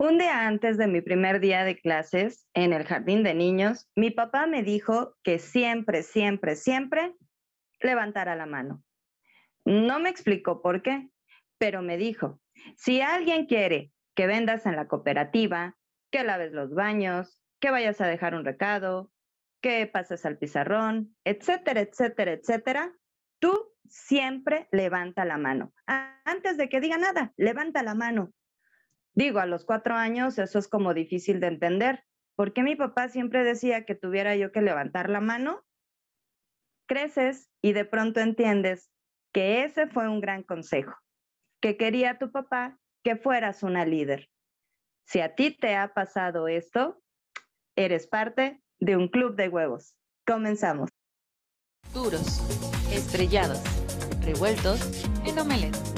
Un día antes de mi primer día de clases en el jardín de niños, mi papá me dijo que siempre, siempre, siempre levantara la mano. No me explicó por qué, pero me dijo, si alguien quiere que vendas en la cooperativa, que laves los baños, que vayas a dejar un recado, que pases al pizarrón, etcétera, etcétera, etcétera, tú siempre levanta la mano. Antes de que diga nada, levanta la mano. Digo, a los cuatro años eso es como difícil de entender. ¿Por qué mi papá siempre decía que tuviera yo que levantar la mano? Creces y de pronto entiendes que ese fue un gran consejo, que quería tu papá que fueras una líder. Si a ti te ha pasado esto, eres parte de un club de huevos. Comenzamos. Duros, estrellados, revueltos en omelette.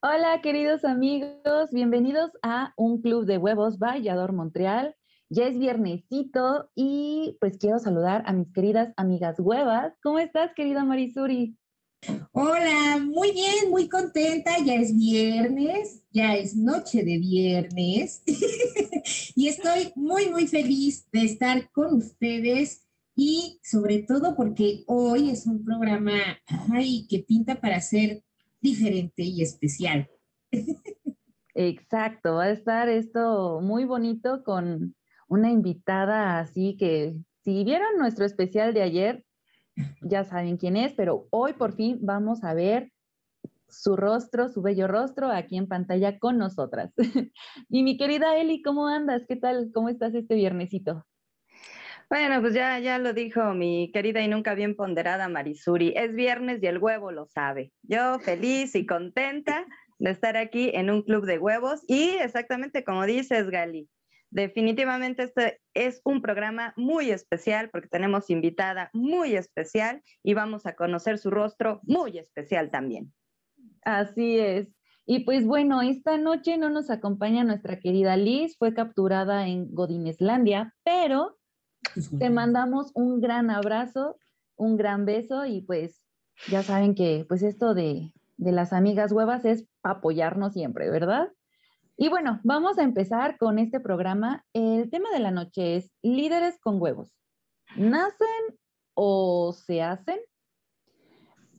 Hola queridos amigos, bienvenidos a un club de huevos Vallador Montreal. Ya es viernesito y pues quiero saludar a mis queridas amigas huevas. ¿Cómo estás, querida Marisuri? Hola, muy bien, muy contenta. Ya es viernes, ya es noche de viernes y estoy muy, muy feliz de estar con ustedes y sobre todo porque hoy es un programa ay, que pinta para ser diferente y especial. Exacto, va a estar esto muy bonito con una invitada así que si vieron nuestro especial de ayer, ya saben quién es, pero hoy por fin vamos a ver su rostro, su bello rostro aquí en pantalla con nosotras. y mi querida Eli, ¿cómo andas? ¿Qué tal? ¿Cómo estás este viernesito? Bueno, pues ya, ya lo dijo mi querida y nunca bien ponderada Marisuri. Es viernes y el huevo lo sabe. Yo feliz y contenta de estar aquí en un club de huevos y exactamente como dices, Gali. Definitivamente este es un programa muy especial porque tenemos invitada muy especial y vamos a conocer su rostro muy especial también. Así es. Y pues bueno, esta noche no nos acompaña nuestra querida Liz, fue capturada en Godineslandia, pero te mandamos un gran abrazo, un gran beso y pues ya saben que pues esto de, de las amigas huevas es apoyarnos siempre, ¿verdad? Y bueno, vamos a empezar con este programa. El tema de la noche es líderes con huevos. ¿Nacen o se hacen?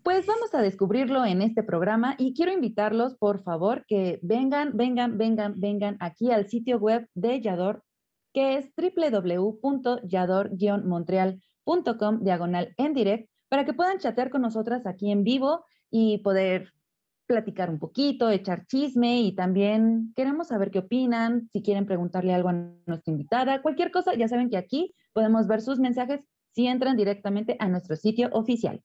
Pues vamos a descubrirlo en este programa y quiero invitarlos, por favor, que vengan, vengan, vengan, vengan aquí al sitio web de Yador es www.yador-montreal.com diagonal en direct para que puedan chatear con nosotras aquí en vivo y poder platicar un poquito, echar chisme y también queremos saber qué opinan, si quieren preguntarle algo a nuestra invitada, cualquier cosa, ya saben que aquí podemos ver sus mensajes si entran directamente a nuestro sitio oficial.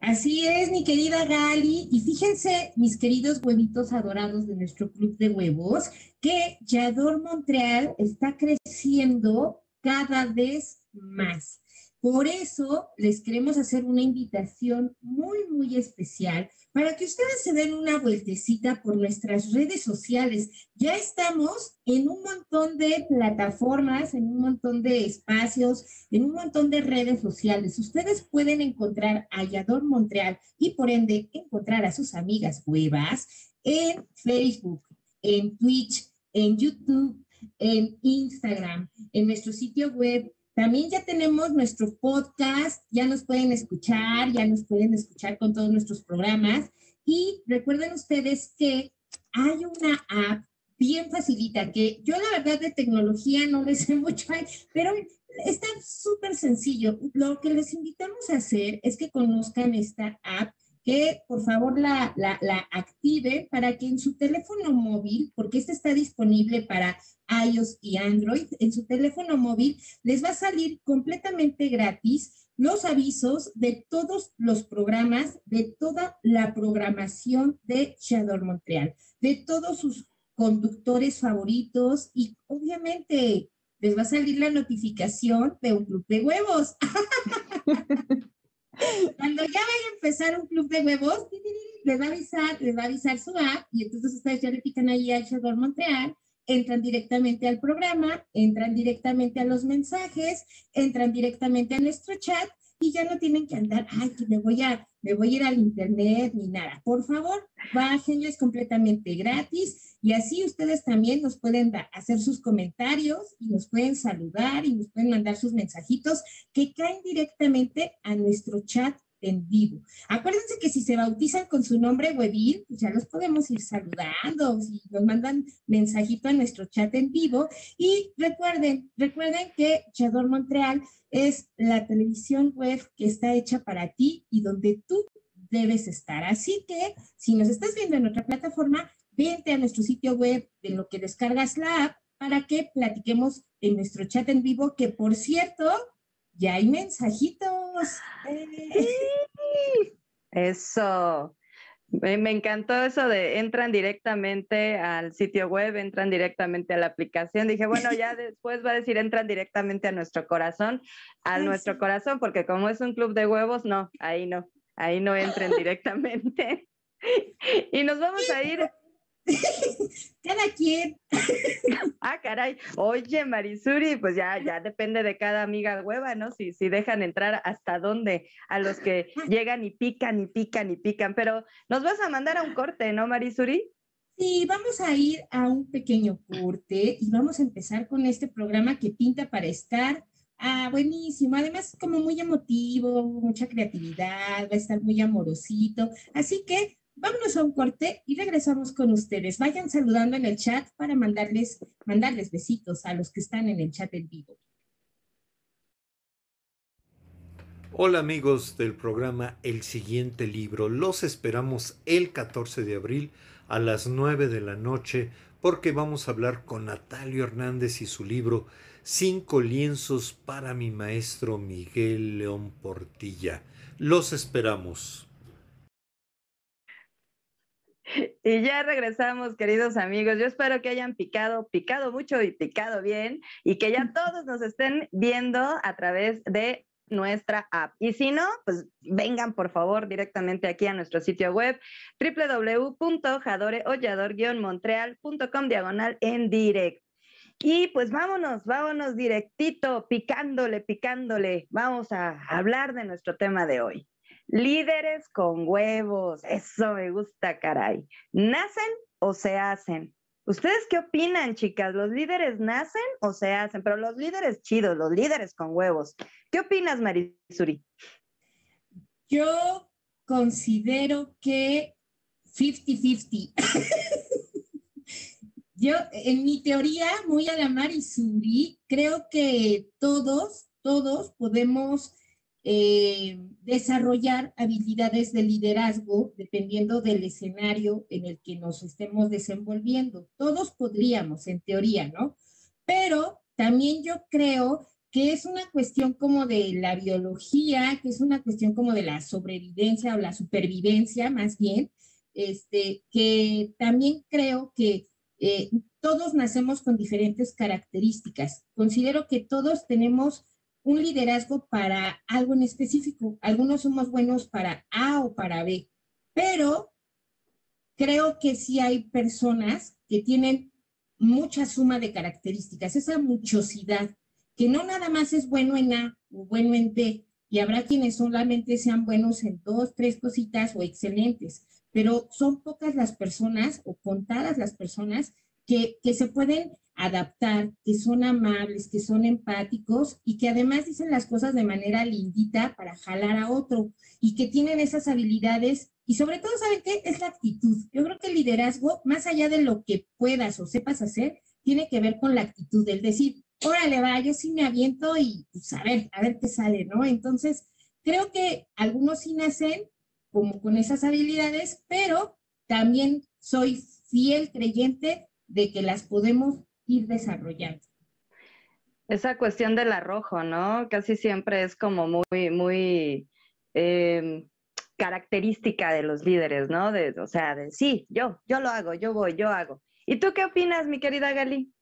Así es, mi querida Gali. Y fíjense, mis queridos huevitos adorados de nuestro club de huevos, que Yador Montreal está creciendo cada vez más. Por eso les queremos hacer una invitación muy, muy especial para que ustedes se den una vueltecita por nuestras redes sociales. Ya estamos en un montón de plataformas, en un montón de espacios, en un montón de redes sociales. Ustedes pueden encontrar a Yador Montreal y por ende encontrar a sus amigas huevas en Facebook, en Twitch, en YouTube, en Instagram, en nuestro sitio web también ya tenemos nuestro podcast, ya nos pueden escuchar, ya nos pueden escuchar con todos nuestros programas. Y recuerden ustedes que hay una app bien facilita que yo la verdad de tecnología no le sé mucho, pero está súper sencillo. Lo que les invitamos a hacer es que conozcan esta app que por favor la, la, active para que en su teléfono móvil, porque esta está disponible para iOS y Android, en su teléfono móvil les va a salir completamente gratis los avisos de todos los programas, de toda la programación de Shadow Montreal, de todos sus conductores favoritos y obviamente les va a salir la notificación de un club de huevos. Cuando ya vaya a empezar un club de huevos, les va a avisar, les va a avisar su app y entonces ustedes ya le pican ahí al Shadow Montreal, entran directamente al programa, entran directamente a los mensajes, entran directamente a nuestro chat y ya no tienen que andar, ay, que me voy a, me voy a ir al internet ni nada. Por favor, bájenlo, es completamente gratis y así ustedes también nos pueden hacer sus comentarios y nos pueden saludar y nos pueden mandar sus mensajitos que caen directamente a nuestro chat en vivo. Acuérdense que si se bautizan con su nombre Webin, pues ya los podemos ir saludando, si nos mandan mensajito a nuestro chat en vivo. Y recuerden, recuerden que Chador Montreal es la televisión web que está hecha para ti y donde tú debes estar. Así que si nos estás viendo en otra plataforma, vente a nuestro sitio web de lo que descargas la app para que platiquemos en nuestro chat en vivo, que por cierto, ya hay mensajitos. Eso. Me encantó eso de entran directamente al sitio web, entran directamente a la aplicación. Dije, bueno, ya después va a decir entran directamente a nuestro corazón, a nuestro corazón, porque como es un club de huevos, no, ahí no, ahí no entren directamente. y nos vamos a ir cada quien. ah, caray. Oye, Marisuri, pues ya, ya depende de cada amiga hueva, ¿no? Si, si dejan entrar hasta dónde a los que llegan y pican y pican y pican. Pero nos vas a mandar a un corte, ¿no, Marisuri? Sí, vamos a ir a un pequeño corte y vamos a empezar con este programa que pinta para estar Ah, buenísimo. Además, como muy emotivo, mucha creatividad, va a estar muy amorosito. Así que Vámonos a un corte y regresamos con ustedes. Vayan saludando en el chat para mandarles, mandarles besitos a los que están en el chat en vivo. Hola amigos del programa El siguiente libro. Los esperamos el 14 de abril a las 9 de la noche porque vamos a hablar con Natalio Hernández y su libro Cinco lienzos para mi maestro Miguel León Portilla. Los esperamos. Y ya regresamos, queridos amigos. Yo espero que hayan picado, picado mucho y picado bien y que ya todos nos estén viendo a través de nuestra app. Y si no, pues vengan por favor directamente aquí a nuestro sitio web www.jadoreollador-montreal.com diagonal en direct. Y pues vámonos, vámonos directito, picándole, picándole. Vamos a hablar de nuestro tema de hoy. Líderes con huevos, eso me gusta, caray. ¿Nacen o se hacen? ¿Ustedes qué opinan, chicas? ¿Los líderes nacen o se hacen? Pero los líderes chidos, los líderes con huevos. ¿Qué opinas, Marisuri? Yo considero que 50-50. Yo, en mi teoría, muy a la Marisuri, creo que todos, todos podemos eh, desarrollar habilidades de liderazgo dependiendo del escenario en el que nos estemos desenvolviendo. Todos podríamos, en teoría, ¿no? Pero también yo creo que es una cuestión como de la biología, que es una cuestión como de la sobrevivencia o la supervivencia más bien, este, que también creo que eh, todos nacemos con diferentes características. Considero que todos tenemos un liderazgo para algo en específico. Algunos somos buenos para A o para B, pero creo que sí hay personas que tienen mucha suma de características, esa muchosidad, que no nada más es bueno en A o bueno en B, y habrá quienes solamente sean buenos en dos, tres cositas o excelentes, pero son pocas las personas o contadas las personas que, que se pueden adaptar, que son amables, que son empáticos y que además dicen las cosas de manera lindita para jalar a otro y que tienen esas habilidades y sobre todo, ¿saben qué? Es la actitud. Yo creo que el liderazgo, más allá de lo que puedas o sepas hacer, tiene que ver con la actitud, el decir, órale, va, yo sí me aviento y pues a ver, a ver qué sale, ¿no? Entonces, creo que algunos sí nacen como con esas habilidades, pero también soy fiel creyente de que las podemos ir desarrollando. Esa cuestión del arrojo, ¿no? Casi siempre es como muy, muy em, característica de los líderes, ¿no? De, o sea, de sí, yo, yo lo hago, yo voy, yo hago. ¿Y tú qué opinas, mi querida Gali?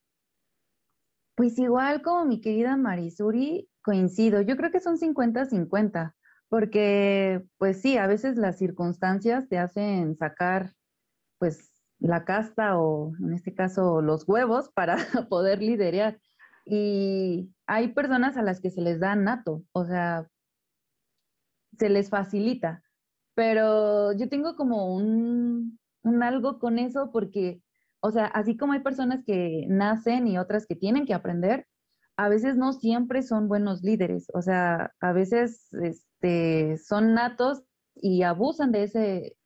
Pues igual como mi querida Marisuri, coincido. Yo creo que son 50-50, porque pues sí, a veces las circunstancias te hacen sacar pues la casta o en este caso los huevos para poder liderar. Y hay personas a las que se les da nato, o sea, se les facilita. Pero yo tengo como un, un algo con eso porque, o sea, así como hay personas que nacen y otras que tienen que aprender, a veces no siempre son buenos líderes, o sea, a veces este, son natos y abusan de, ese,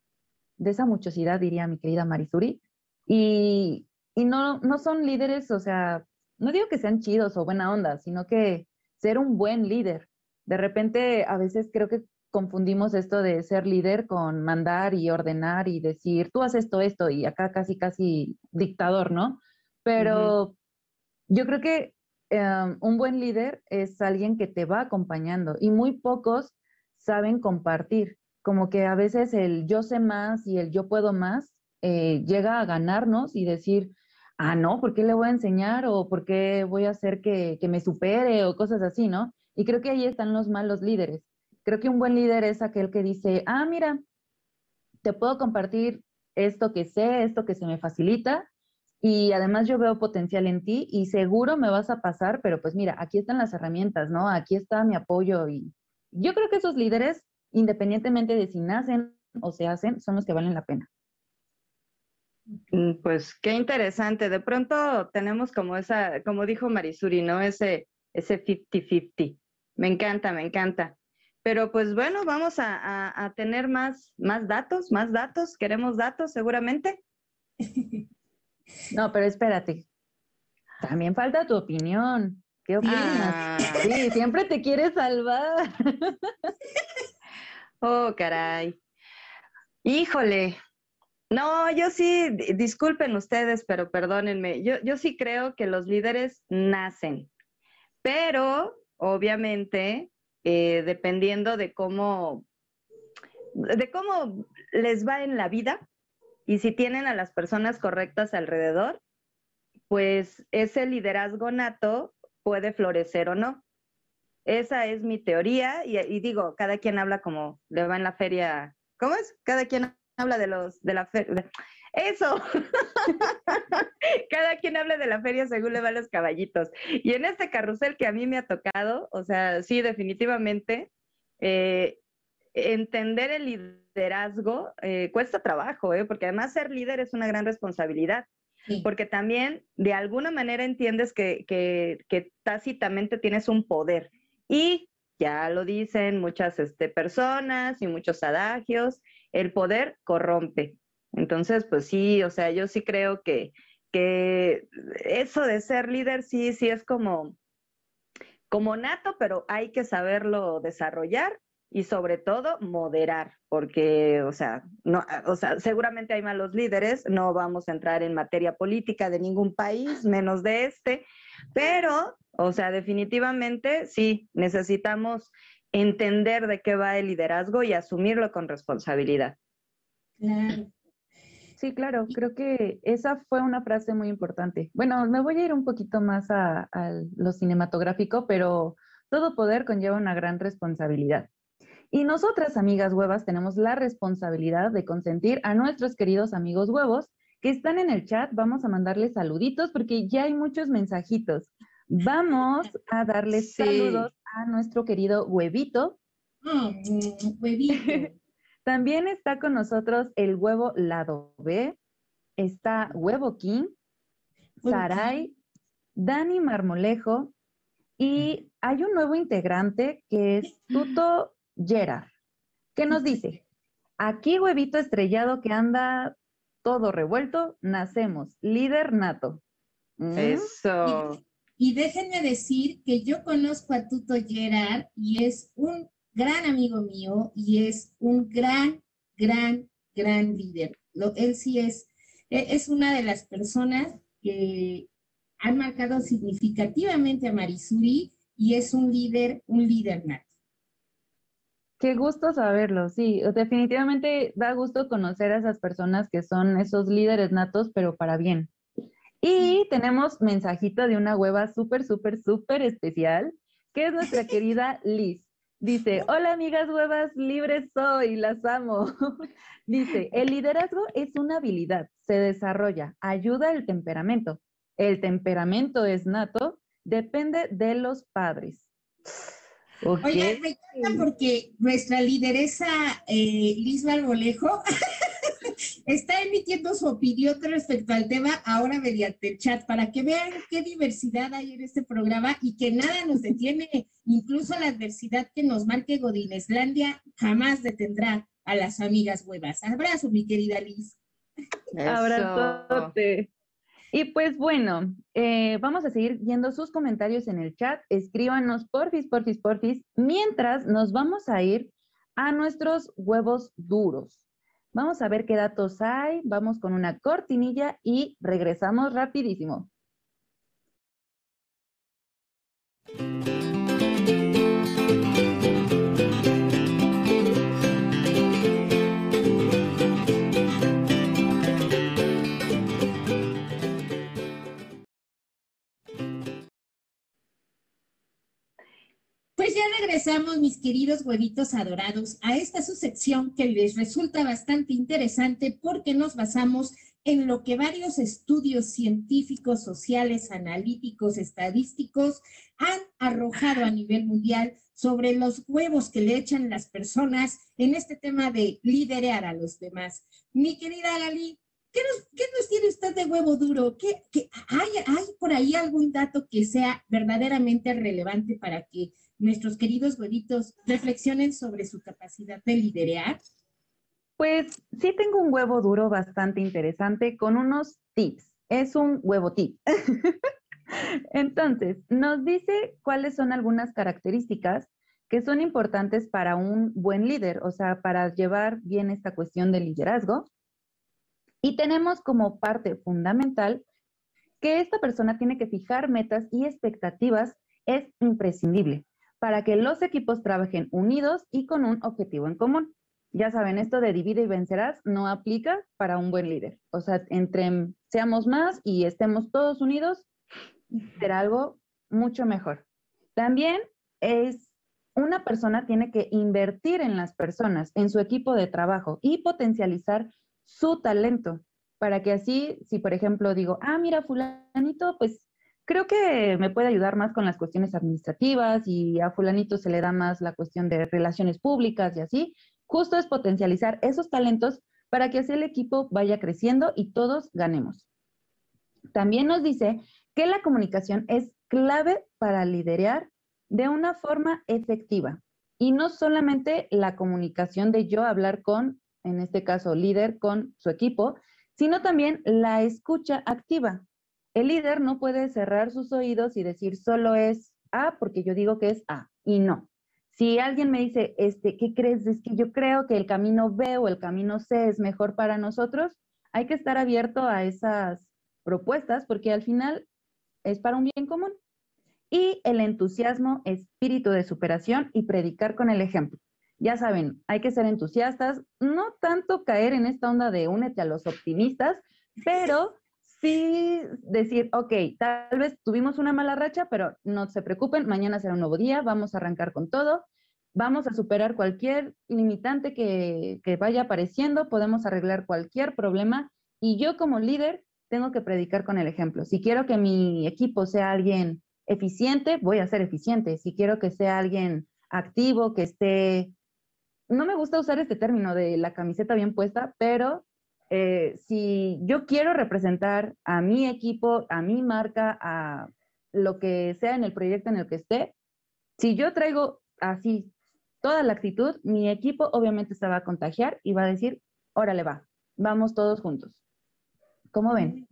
de esa muchosidad, diría mi querida Marisuri, y, y no, no son líderes, o sea, no digo que sean chidos o buena onda, sino que ser un buen líder. De repente, a veces creo que confundimos esto de ser líder con mandar y ordenar y decir, tú haces esto, esto, y acá casi, casi dictador, ¿no? Pero yo creo que em, un buen líder es alguien que te va acompañando y muy pocos saben compartir. Como que a veces el yo sé más y el yo puedo más eh, llega a ganarnos y decir, ah, no, ¿por qué le voy a enseñar? o ¿por qué voy a hacer que, que me supere? o cosas así, ¿no? Y creo que ahí están los malos líderes Creo que un buen líder es aquel que dice, ah, mira, te puedo compartir esto que sé, esto que se me facilita, y además yo veo potencial en ti y seguro me vas a pasar, pero pues mira, aquí están las herramientas, ¿no? Aquí está mi apoyo y yo creo que esos líderes, independientemente de si nacen o se hacen, son los que valen la pena. Mm, pues qué interesante. De pronto tenemos como esa, como dijo Marisuri, ¿no? Ese, ese 50-50. Me encanta, me encanta. Pero pues bueno, vamos a, tener más, más datos, más datos. Queremos datos seguramente. No, pero espérate. También falta tu opinión. ¿Qué opinas? Ah. Sí, siempre te quieres salvar. Oh, caray. Híjole. No, yo sí, disculpen ustedes, pero perdónenme. Yo, yo sí creo que los líderes nacen, pero obviamente eh, dependiendo de cómo, de cómo les va en la vida y si tienen a las personas correctas alrededor, pues ese liderazgo nato puede florecer o no. Esa es mi teoría y, digo, cada quien habla como le va en la feria. ¿Cómo es? Cada quien habla de los de la feria. Eso. Cada quien habla de la feria según le van los caballitos. Y en este carrusel que a mí me ha tocado, o sea, sí, definitivamente, eh, entender el liderazgo eh, cuesta trabajo, ¿eh? porque además ser líder es una gran responsabilidad. Porque también de alguna manera entiendes que, que, que, tácitamente tienes un poder. Y ya lo dicen muchas este, personas y muchos adagios, el poder corrompe. Entonces, pues sí, o sea, yo sí creo que, que eso de ser líder sí, sí es como, como nato, pero hay que saberlo desarrollar y sobre todo moderar, porque, o sea, no, o sea, seguramente hay malos líderes, no vamos a entrar en materia política de ningún país, menos de este, pero, o sea, definitivamente sí, necesitamos entender de qué va el liderazgo y asumirlo con responsabilidad. Claro. Sí, claro, creo que esa fue una frase muy importante. Bueno, me voy a ir un poquito más a, lo cinematográfico, pero todo poder conlleva una gran responsabilidad. Y nosotras, amigas huevas, tenemos la responsabilidad de consentir a nuestros queridos amigos huevos que están en el chat. Vamos a mandarles saluditos porque ya hay muchos mensajitos. Vamos a darles saludos a nuestro querido huevito. Mm, huevito. También está con nosotros el huevo lado B, está Huevo King, Sarai, Dani Marmolejo y hay un nuevo integrante que es Tuto Gerard, que nos dice, aquí huevito estrellado que anda todo revuelto, nacemos, líder nato. Mm. Eso. Y, déjenme decir que yo conozco a Tuto Gerard y es un gran amigo mío y es un gran, gran, gran líder. Él sí es, e, es una de las personas que han marcado significativamente a Marisuri y es un líder, un líder nato. Qué gusto saberlo, sí, definitivamente da gusto conocer a esas personas que son esos líderes natos, pero para bien. Y tenemos mensajito de una hueva súper, súper, súper especial, que es nuestra querida Liz. Dice, hola amigas huevas, libres soy, las amo. Dice, el liderazgo es una habilidad, se desarrolla, ayuda el temperamento. El temperamento es nato, depende de los padres. Okay. me encanta porque nuestra lideresa eh, Liz Barbolejo está emitiendo su opinión respecto al tema ahora mediante el chat para que vean qué diversidad hay en este programa y que nada nos detiene, incluso la adversidad que nos marque Godineslandia jamás detendrá a las amigas huevas. Abrazo, mi querida Liz. Abrazote. Y pues bueno, eh, vamos a seguir viendo sus comentarios en el chat. Escríbanos porfis, porfis, porfis, mientras nos vamos a ir a nuestros huevos duros. Vamos a ver qué datos hay, vamos con una cortinilla y regresamos rapidísimo. Ya regresamos, mis queridos huevitos adorados, a esta su sección que les resulta bastante interesante porque nos basamos en lo que varios estudios científicos, sociales, analíticos, estadísticos han arrojado a nivel mundial sobre los huevos que le echan las personas en este tema de liderar a los demás. Mi querida Lali, ¿qué nos, tiene usted de huevo duro? ¿Qué, hay, ¿Hay por ahí algún dato que sea verdaderamente relevante para que nuestros queridos huevitos reflexionen sobre su capacidad de liderar? Pues sí tengo un huevo duro bastante interesante con unos tips. Es un huevo tip. Entonces, nos dice cuáles son algunas características que son importantes para un buen líder, o sea, para llevar bien esta cuestión del liderazgo. Y tenemos como parte fundamental que esta persona tiene que fijar metas y expectativas es imprescindible para que los equipos trabajen unidos y con un objetivo en común. Ya saben, esto de divide y vencerás no aplica para un buen líder. O sea, entre seamos más y estemos todos unidos, será algo mucho mejor. También es una persona tiene que invertir en las personas, en su equipo de trabajo y potencializar su talento para que así, si por ejemplo digo, ah, mira, fulanito, pues creo que me puede ayudar más con las cuestiones administrativas y a fulanito se le da más la cuestión de relaciones públicas y así. Justo es potencializar esos talentos para que así el equipo vaya creciendo y todos ganemos. También nos dice que la comunicación es clave para liderar de una forma efectiva y no solamente la comunicación de yo hablar con, en este caso, líder con su equipo, sino también la escucha activa. El líder no puede cerrar sus oídos y decir solo es A porque yo digo que es A y no. Si alguien me dice, este, ¿qué crees? Es que yo creo que el camino B o el camino C es mejor para nosotros, hay que estar abierto a esas propuestas porque al final es para un bien común. Y el entusiasmo, espíritu de superación y predicar con el ejemplo. Ya saben, hay que ser entusiastas, no tanto caer en esta onda de únete a los optimistas, pero sí decir, ok, tal vez tuvimos una mala racha, pero no se preocupen, mañana será un nuevo día, vamos a arrancar con todo, vamos a superar cualquier limitante que, que vaya apareciendo, podemos arreglar cualquier problema y yo como líder tengo que predicar con el ejemplo. Si quiero que mi equipo sea alguien eficiente, voy a ser eficiente. Si quiero que sea alguien activo, que esté... No me gusta usar este término de la camiseta bien puesta, pero eh, si yo quiero representar a mi equipo, a mi marca, a lo que sea en el proyecto en el que esté, si yo traigo así toda la actitud, mi equipo obviamente se va a contagiar y va a decir, órale va, vamos todos juntos. ¿Cómo ven?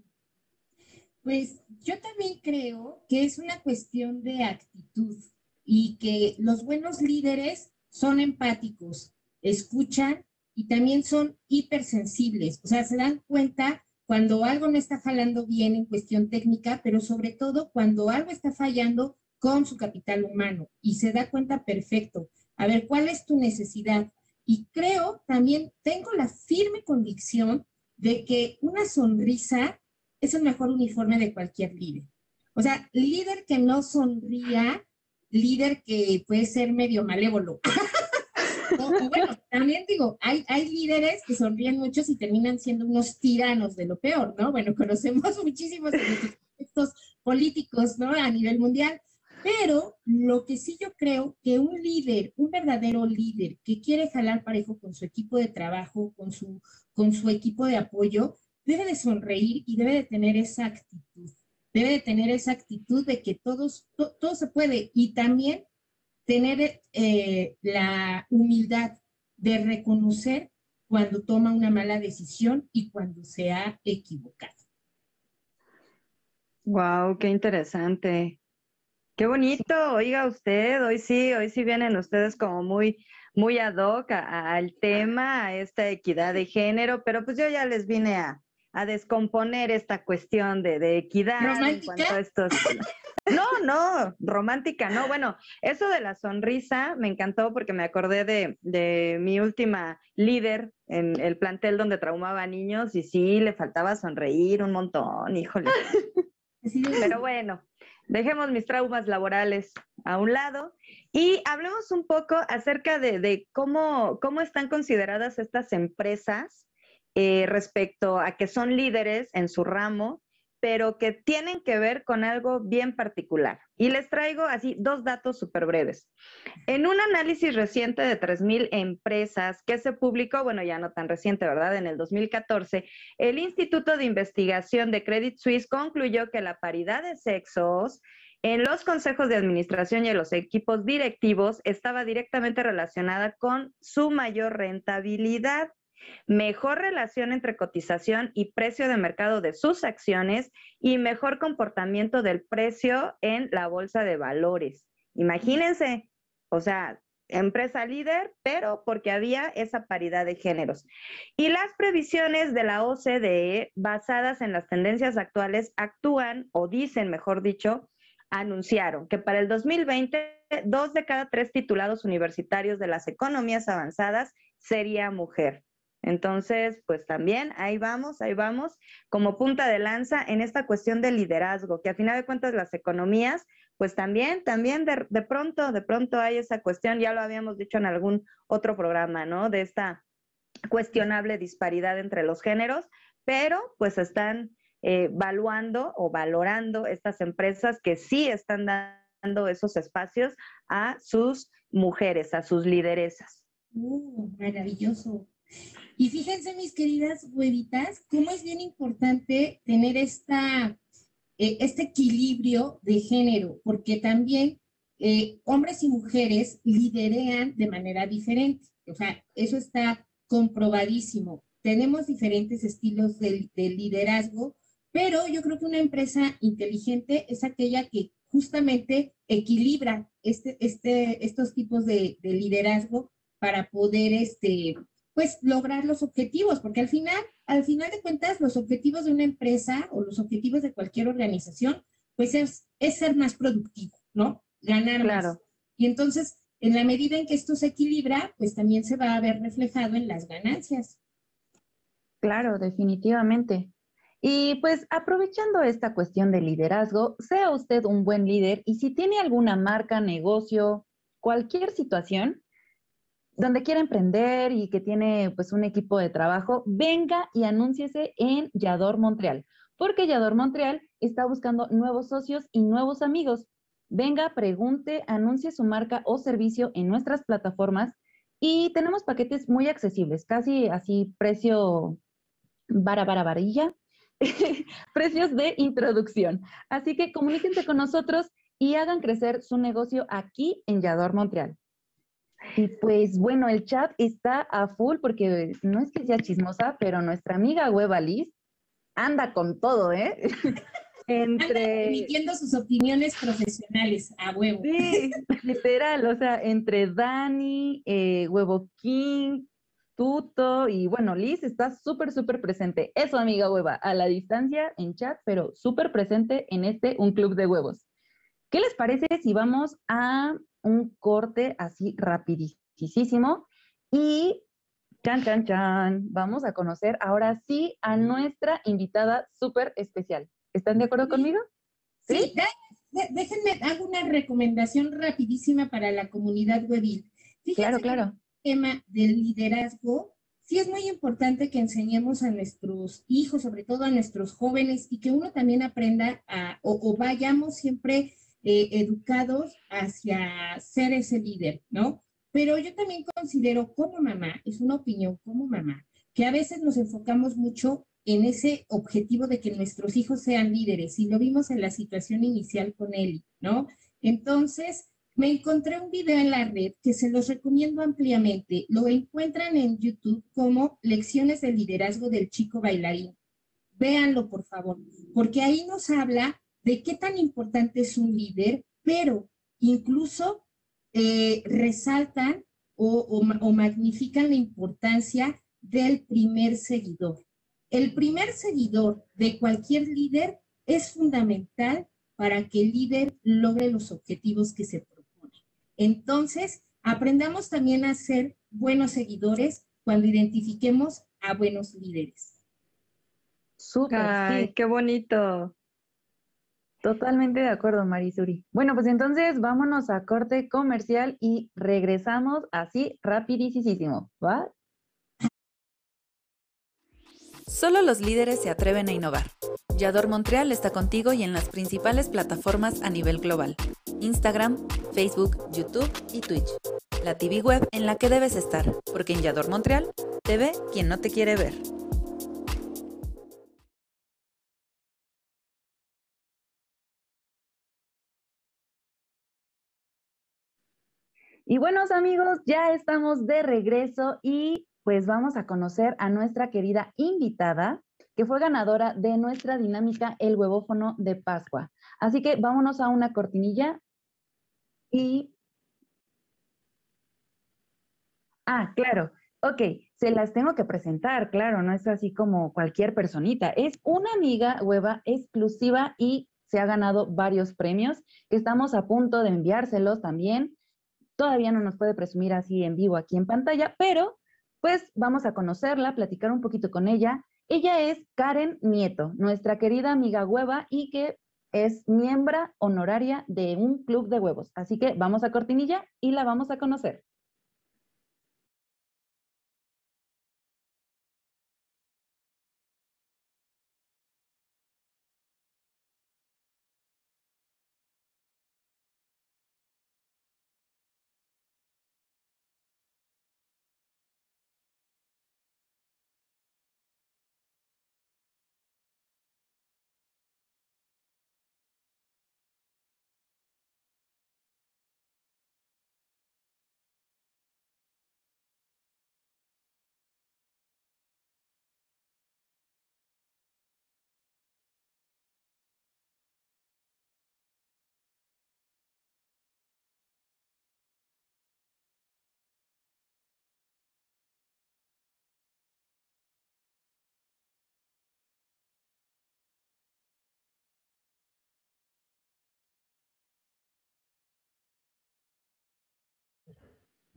Pues yo también creo que es una cuestión de actitud y que los buenos líderes son empáticos, escuchan y también son hipersensibles, o sea, se dan cuenta cuando algo no está jalando bien en cuestión técnica, pero sobre todo cuando algo está fallando con su capital humano y se da cuenta perfecto. A ver, ¿cuál es tu necesidad? Y creo también, tengo la firme convicción de que una sonrisa es el mejor uniforme de cualquier líder. O sea, líder que no sonría, líder que puede ser medio malévolo. bueno, también digo, hay, hay líderes que sonríen muchos y terminan siendo unos tiranos de lo peor, ¿no? Bueno, conocemos muchísimos de estos políticos, ¿no? A nivel mundial. Pero lo que sí yo creo que un líder, un verdadero líder que quiere jalar parejo con su equipo de trabajo, con su, con su equipo de apoyo, debe de sonreír y debe de tener esa actitud. Debe de tener esa actitud de que todos, todo se puede y también tener eh, la humildad de reconocer cuando toma una mala decisión y cuando se ha equivocado. Wow, qué interesante. Qué bonito, oiga usted, hoy sí, hoy sí vienen ustedes como muy, muy ad hoc al tema, a esta equidad de género, pero pues yo ya les vine a, a descomponer esta cuestión de, de equidad en cuanto a estos. No, no, romántica, no. Bueno, eso de la sonrisa me encantó porque me acordé de, de mi última líder en el plantel donde traumaba niños y sí, le faltaba sonreír un montón, híjole. Pero bueno, dejemos mis traumas laborales a un lado y hablemos un poco acerca de, de cómo, cómo están consideradas estas empresas eh, respecto a que son líderes en su ramo, pero que tienen que ver con algo bien particular. Y les traigo así dos datos súper breves. En un análisis reciente de 3.000 empresas que se publicó, bueno, ya no tan reciente, ¿verdad? En el 2014, el Instituto de Investigación de Credit Suisse concluyó que la paridad de sexos en los consejos de administración y en los equipos directivos estaba directamente relacionada con su mayor rentabilidad mejor relación entre cotización y precio de mercado de sus acciones y mejor comportamiento del precio en la bolsa de valores. Imagínense, o sea, empresa líder, pero porque había esa paridad de géneros. Y las previsiones de la OCDE, basadas en las tendencias actuales, actúan, o dicen, mejor dicho, anunciaron que para el 2020, dos de cada tres titulados universitarios de las economías avanzadas sería mujer. Entonces, pues también ahí vamos, ahí vamos, como punta de lanza en esta cuestión de liderazgo, que a final de cuentas las economías, pues también, también de, pronto, de pronto hay esa cuestión, ya lo habíamos dicho en algún otro programa, ¿no? De esta cuestionable disparidad entre los géneros, pero pues están eh, evaluando o valorando estas empresas que sí están dando esos espacios a sus mujeres, a sus lideresas. Uh, maravilloso. Y fíjense, mis queridas huevitas, cómo es bien importante tener esta, eh, este equilibrio de género, porque también eh, hombres y mujeres liderean de manera diferente. O sea, eso está comprobadísimo. Tenemos diferentes estilos de, liderazgo, pero yo creo que una empresa inteligente es aquella que justamente equilibra este, este, estos tipos de, de liderazgo para poder este, pues lograr los objetivos, porque al final, al final de cuentas, los objetivos de una empresa o los objetivos de cualquier organización, pues es, es ser más productivo, ¿no? Ganar claro. más. Y entonces, en la medida en que esto se equilibra, pues también se va a ver reflejado en las ganancias. Claro, definitivamente. Y pues aprovechando esta cuestión de liderazgo, sea usted un buen líder y si tiene alguna marca, negocio, cualquier situación, donde quiera emprender y que tiene pues un equipo de trabajo, venga y anúnciese en Yador Montreal, porque Yador Montreal está buscando nuevos socios y nuevos amigos. Venga, pregunte, anuncie su marca o servicio en nuestras plataformas y tenemos paquetes muy accesibles, casi así precio vara, vara, varilla. precios de introducción. Así que comuníquense con nosotros y hagan crecer su negocio aquí en Yador, Montreal. Y pues bueno, el chat está a full porque no es que sea chismosa, pero nuestra amiga Hueva Liz anda con todo, ¿eh? entre... emitiendo sus opiniones profesionales a huevo. Sí, literal, o sea, entre Dani, eh, Huevo King, Tuto y bueno, Liz está súper, súper presente. Eso, amiga hueva, a la distancia en chat, pero súper presente en este Un Club de Huevos. ¿Qué les parece si vamos a un corte así rapidísimo? Y chan, chan, chan, vamos a conocer ahora sí a nuestra invitada súper especial. ¿Están de acuerdo conmigo? Sí, déjenme, hago una recomendación rapidísima para la comunidad webil. claro, claro. El tema del liderazgo, sí es muy importante que enseñemos a nuestros hijos, sobre todo a nuestros jóvenes, y que uno también aprenda a, o, vayamos siempre eh, educados hacia ser ese líder, ¿no? Pero yo también considero como mamá, es una opinión como mamá, que a veces nos enfocamos mucho en ese objetivo de que nuestros hijos sean líderes y lo vimos en la situación inicial con Eli, ¿no? Entonces, me encontré un video en la red que se los recomiendo ampliamente. Lo encuentran en YouTube como Lecciones de Liderazgo del Chico Bailarín. Véanlo, por favor, porque ahí nos habla de qué tan importante es un líder, pero incluso eh, resaltan o magnifican la importancia del primer seguidor. El primer seguidor de cualquier líder es fundamental para que el líder logre los objetivos que se propone. Entonces, aprendamos también a ser buenos seguidores cuando identifiquemos a buenos líderes. Súper. qué bonito. Totalmente de acuerdo, Marisuri. Bueno, pues entonces vámonos a corte comercial y regresamos así rapidísimo, ¿va? Solo los líderes se atreven a innovar. Yador Montreal está contigo y en las principales plataformas a nivel global. Instagram, Facebook, YouTube y Twitch. La TV web en la que debes estar, porque en Yador Montreal te ve quien no te quiere ver. Y buenos amigos, ya estamos de regreso y pues vamos a conocer a nuestra querida invitada, que fue ganadora de nuestra dinámica El huevófono de Pascua. Así que vámonos a una cortinilla y... Ah, claro. Ok, se las tengo que presentar, claro, no es así como cualquier personita. Es una amiga hueva exclusiva y se ha ganado varios premios que estamos a punto de enviárselos también. Todavía no nos puede presumir así en vivo aquí en pantalla, pero pues vamos a conocerla, platicar un poquito con ella. Ella es Karen Nieto, nuestra querida amiga hueva y que es miembro honoraria de un club de huevos. Así que vamos a cortinilla y la vamos a conocer.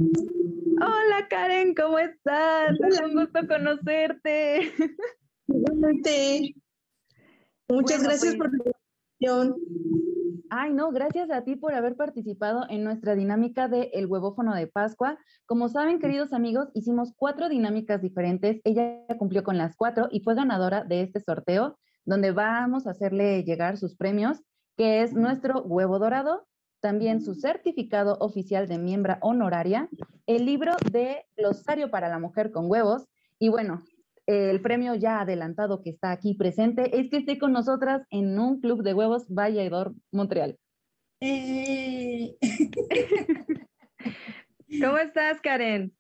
Hola Karen, ¿cómo estás? Es un gusto conocerte. Muchas gracias pues por la invitación. Ay, no, gracias a ti por haber participado en nuestra dinámica de El huevófono de Pascua. Como saben, queridos amigos, hicimos cuatro dinámicas diferentes. Ella cumplió con las cuatro y fue ganadora de este sorteo, donde vamos a hacerle llegar sus premios, que es nuestro huevo dorado, también su certificado oficial de miembro honoraria, el libro de Glosario para la Mujer con Huevos, y bueno, el premio ya adelantado que está aquí presente es que esté con nosotras en un club de huevos Vallador Montreal. Eh. ¿Cómo estás, Karen?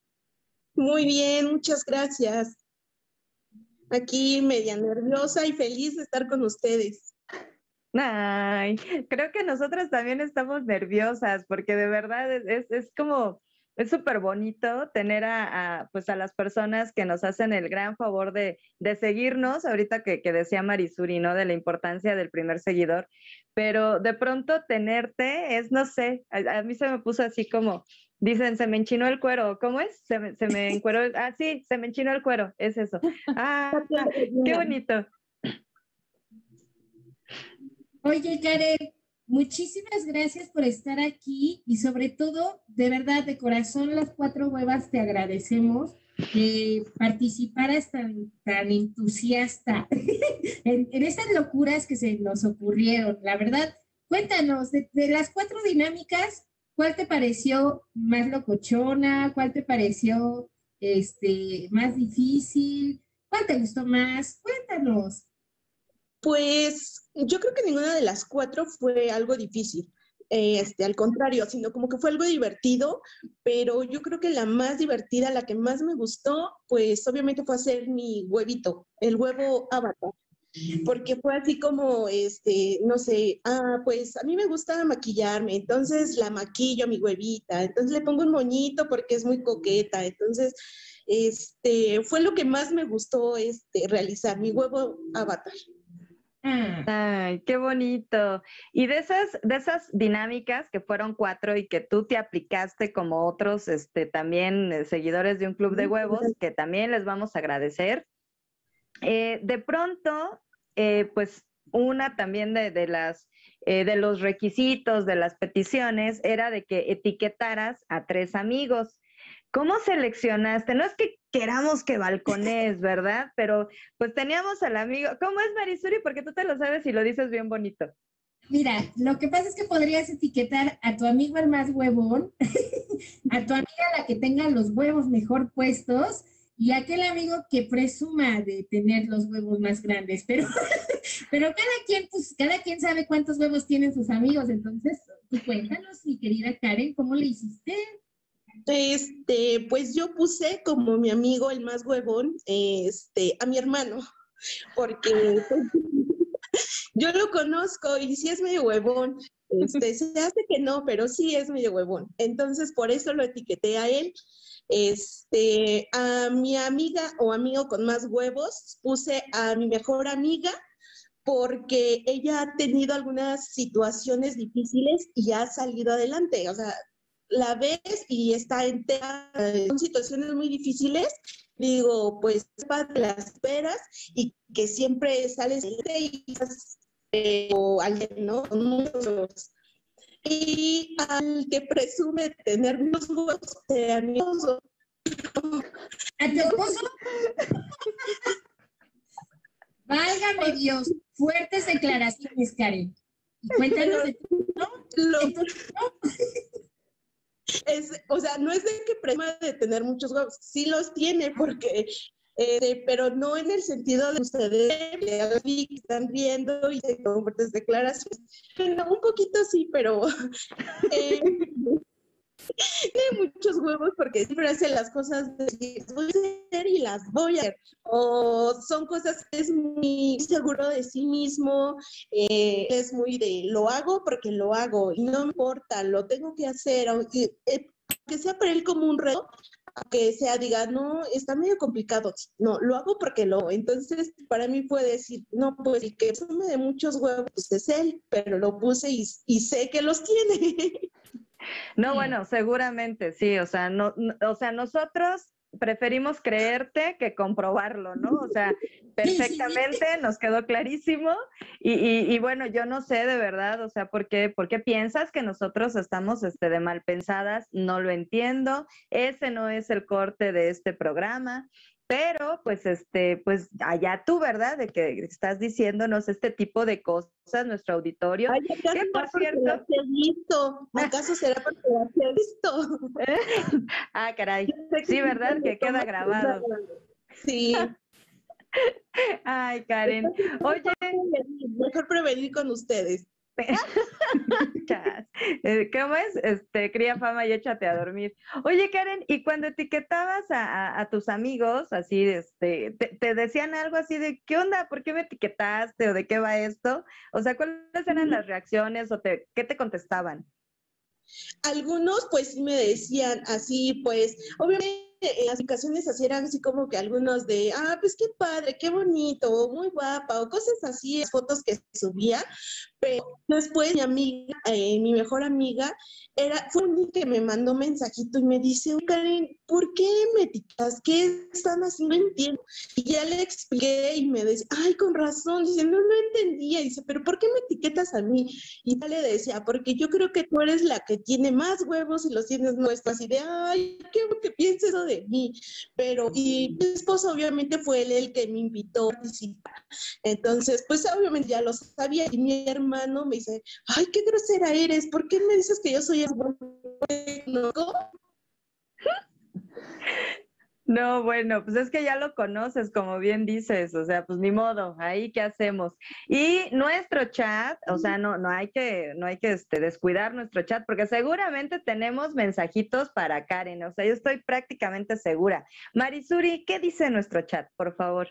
Muy bien, muchas gracias. Aquí media nerviosa y feliz de estar con ustedes. Ay, creo que nosotras también estamos nerviosas porque de verdad es, es como es súper bonito tener a, pues a las personas que nos hacen el gran favor de, seguirnos, ahorita que, decía Marisuri, ¿no? De la importancia del primer seguidor, pero de pronto tenerte es, no sé, a, mí se me puso así como, dicen, se me enchinó el cuero, ¿cómo es? Se me, se me encueró, ah, sí, se me enchinó el cuero, es eso. Ah, qué bonito. Oye, Karen, Muchísimas gracias por estar aquí y sobre todo, de verdad, de corazón, las cuatro huevas te agradecemos de participar tan, tan entusiasta en, esas locuras que se nos ocurrieron. La verdad, cuéntanos, de, las cuatro dinámicas, ¿cuál te pareció más locochona? ¿Cuál te pareció este, más difícil? ¿Cuál te gustó más? Cuéntanos. Pues yo creo que ninguna de las cuatro fue algo difícil. Eh, este, al contrario, sino como que fue algo divertido, pero yo creo que la más divertida, la que más me gustó, pues obviamente fue hacer mi huevito, el huevo avatar, porque fue así como, este, no sé, ah, pues a mí me gusta maquillarme, entonces la maquillo a mi huevita, entonces le pongo un moñito porque es muy coqueta, entonces, este, fue lo que más me gustó, este, realizar, mi huevo avatar. Mm. Ay, qué bonito. Y de esas, de esas dinámicas que fueron cuatro y que tú te aplicaste como otros, este, también eh, seguidores de un club de huevos, que también les vamos a agradecer. Eh, de pronto, eh, pues una también de, de las de los requisitos de las peticiones era de que etiquetaras a tres amigos. ¿Cómo seleccionaste? No es que queramos que balcones, ¿verdad? Pero pues teníamos al amigo. ¿Cómo es Marisuri? Porque tú te lo sabes y lo dices bien bonito. Mira, lo que pasa es que podrías etiquetar a tu amigo el más huevón, a tu amiga la que tenga los huevos mejor puestos y aquel amigo que presuma de tener los huevos más grandes. Pero, pero cada quien, pues, cada quien sabe cuántos huevos tienen sus amigos. Entonces, tú cuéntanos, mi querida Karen, ¿cómo le hiciste? Este, pues yo puse como mi amigo el más huevón, este, a mi hermano, porque yo lo conozco y sí es medio huevón. Este, se hace que no, pero sí es medio huevón. Entonces, por eso lo etiqueté a él. Este, a mi amiga o amigo con más huevos, puse a mi mejor amiga porque ella ha tenido algunas situaciones difíciles y ha salido adelante. O sea, la ves y está entera, son situaciones muy difíciles, digo, pues de las esperas y que siempre sales y eh, o alguien, ¿no? Y al que presume tener unos huevos de amigoso. ¿A tu esposo? Válgame Dios, fuertes declaraciones, Karen. Cuéntanos de ¿no? Es, o sea, no es de que prema de tener muchos huevos, sí los tiene porque, eh, pero no en el sentido de ustedes que están viendo y se fuertes declaraciones. Bueno, un poquito sí, pero eh, tiene muchos huevos porque siempre hace las cosas de voy a hacer y las voy a hacer. O son cosas que es muy seguro de sí mismo, eh, es muy de lo hago porque lo hago y no importa, lo tengo que hacer, aunque, eh, sea para él como un reto, que sea, diga, no, está medio complicado. No, lo hago porque lo. Entonces, para mí puede decir, no, pues el que me de muchos huevos pues, es él, pero lo puse y, y sé que los tiene. No, bueno, seguramente sí, o sea, no, o sea, nosotros preferimos creerte que comprobarlo, ¿no? O sea, perfectamente, nos quedó clarísimo. Y, bueno, yo no sé de verdad, o sea, ¿por qué, ¿por qué piensas que nosotros estamos este, de mal pensadas? No lo entiendo. Ese no es el corte de este programa. Pero, pues, este, pues, allá tú, ¿verdad? De que estás diciéndonos este tipo de cosas, nuestro auditorio. Ay, ¿Qué, por cierto? visto. ¿Acaso será porque lo he visto? ah, caray. Sí, ¿verdad? Que queda grabado. Sí. Ay, Karen. Oye, mejor prevenir con ustedes. Eh, ¿Cómo es? Este, cría fama y échate a dormir. Oye, Karen, y cuando etiquetabas a, tus amigos, así, este, te, decían algo así de, ¿qué onda? ¿Por qué me etiquetaste? ¿O de qué va esto? O sea, ¿cuáles eran las reacciones o te, qué te contestaban? Algunos, pues, sí me decían así, pues, obviamente en las ocasiones así eran así como que algunos de, ah, pues qué padre, qué bonito, muy guapa, o cosas así, fotos que subía, pero después mi amiga, eh, mi mejor amiga, era, fue un que me mandó mensajito y me dice, Karen, ¿por qué me etiquetas? ¿Qué están haciendo? No entiendo. Y ya le expliqué y me decía, ay, con razón, dice, no, no entendía, dice, pero ¿por qué me etiquetas a mí? Y ya le decía, porque yo creo que tú eres la que tiene más huevos y los tienes nuestros, y de, ay, qué que pienses eso de mí. Pero, y mi esposo obviamente fue él el que me invitó a participar. Entonces, pues obviamente ya lo sabía y mi hermano me dice, ay, qué grosera eres, ¿por qué me dices que yo soy bueno? No, bueno, pues es que ya lo conoces, como bien dices, o sea, pues ni modo, ahí qué hacemos. Y nuestro chat, o sea, no, no hay que, no hay que este, descuidar nuestro chat, porque seguramente tenemos mensajitos para Karen, o sea, yo estoy prácticamente segura. Marisuri, ¿qué dice nuestro chat, por favor?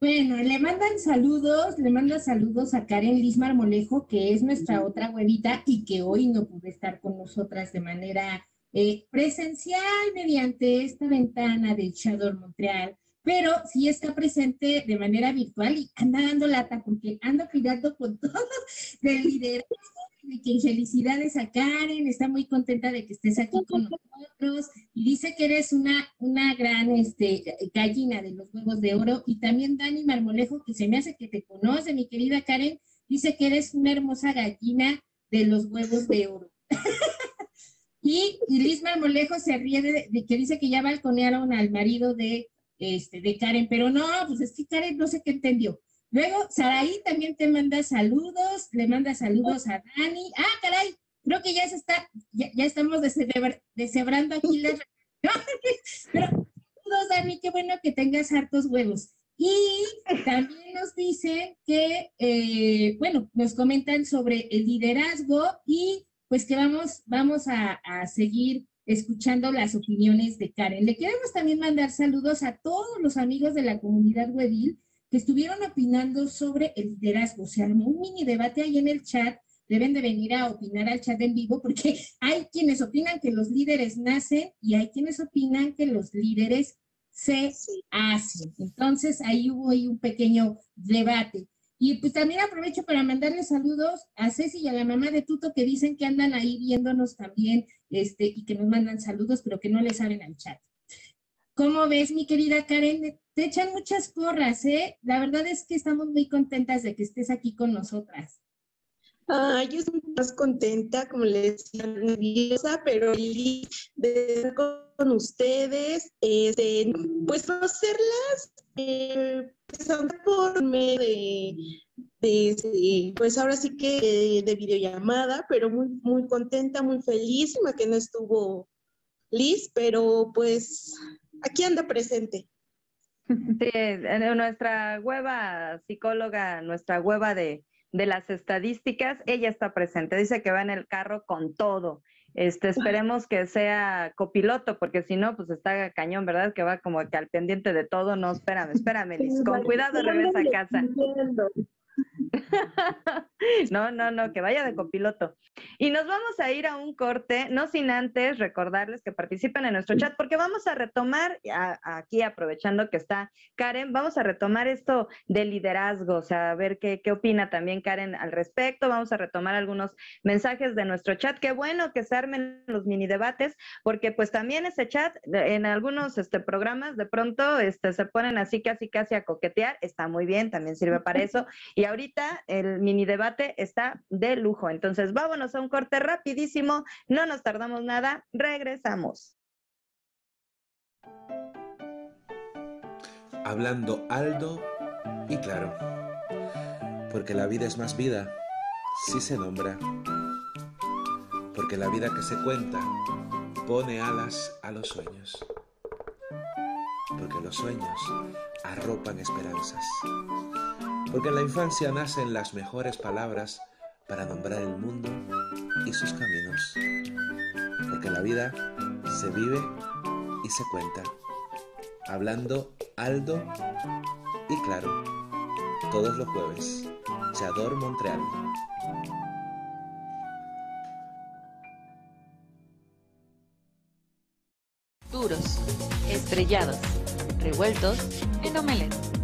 Bueno, le mandan saludos, le manda saludos a Karen Liz Marmolejo, que es nuestra otra huevita y que hoy no pudo estar con nosotras de manera eh, presencial mediante esta ventana del Chador Montreal, pero sí está presente de manera virtual y anda dando lata porque anda cuidando con todo del liderazgo que felicidades a Karen, está muy contenta de que estés aquí con nosotros y dice que eres una, una gran este, gallina de los huevos de oro y también Dani Marmolejo, que se me hace que te conoce, mi querida Karen, dice que eres una hermosa gallina de los huevos de oro. y, Liz Marmolejo se ríe de, que dice que ya balconearon al marido de, este, de Karen, pero no, pues es que Karen no sé qué entendió. Luego, Saraí también te manda saludos, le manda saludos a Dani. Ah, caray, creo que ya se está, ya, estamos deshebrando aquí las... Pero saludos, Dani, qué bueno que tengas hartos huevos. Y también nos dice que, eh, bueno, nos comentan sobre el liderazgo y pues que vamos, vamos a, a seguir escuchando las opiniones de Karen. Le queremos también mandar saludos a todos los amigos de la comunidad Wedil que estuvieron opinando sobre el liderazgo. Se armó un mini debate ahí en el chat. Deben de venir a opinar al chat en vivo porque hay quienes opinan que los líderes nacen y hay quienes opinan que los líderes se hacen. Entonces ahí hubo ahí un pequeño debate. Y pues también aprovecho para mandarle saludos a Ceci y a la mamá de Tuto que dicen que andan ahí viéndonos también este, y que nos mandan saludos, pero que no les saben al chat. ¿Cómo ves, mi querida Karen? Te echan muchas porras, ¿eh? La verdad es que estamos muy contentas de que estés aquí con nosotras. Ay, yo estoy más contenta, como les decía, nerviosa, pero de estar con ustedes, este, pues conocerlas, eh, pues, por medio de, pues ahora sí que de, videollamada, pero muy, muy contenta, muy feliz, que no estuvo Liz, pero pues aquí anda presente. Sí, nuestra hueva psicóloga, nuestra hueva de, de las estadísticas, ella está presente. Dice que va en el carro con todo. Este, esperemos que sea copiloto, porque si no, pues está cañón, ¿verdad? Que va como que al pendiente de todo. No, espérame, espérame, Liz. Con cuidado regresa a casa. no, no, no, que vaya de copiloto. Y nos vamos a ir a un corte, no sin antes recordarles que participen en nuestro chat, porque vamos a retomar, aquí aprovechando que está Karen, vamos a retomar esto de liderazgo, o sea, a ver qué, qué opina también Karen al respecto. Vamos a retomar algunos mensajes de nuestro chat. Qué bueno que se armen los mini debates, porque pues también ese chat en algunos este, programas de pronto este, se ponen así casi casi a coquetear, está muy bien, también sirve para eso. ahorita el mini debate está de lujo. Entonces, vámonos a un corte rapidísimo, no nos tardamos nada, regresamos. Hablando alto y claro, porque la vida es más vida si se nombra, porque la vida que se cuenta pone alas a los sueños, porque los sueños arropan esperanzas. Porque en la infancia nacen las mejores palabras para nombrar el mundo y sus caminos. Porque la vida se vive y se cuenta, hablando alto y claro, todos los jueves. Chador Montreal. Duros, estrellados, revueltos en omelette.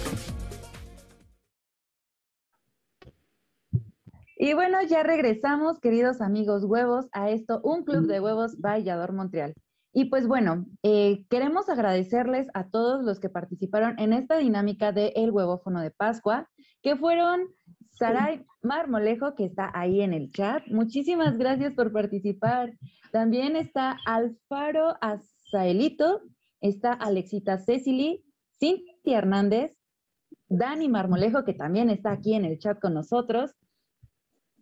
Y bueno, ya regresamos, queridos amigos huevos, a esto, un club de huevos Vallador Montreal. Y pues bueno, eh, queremos agradecerles a todos los que participaron en esta dinámica de El Huevófono de Pascua, que fueron Saray Marmolejo, que está ahí en el chat. Muchísimas gracias por participar. También está Alfaro Azaelito, está Alexita Cecily, Cintia Hernández, Dani Marmolejo, que también está aquí en el chat con nosotros,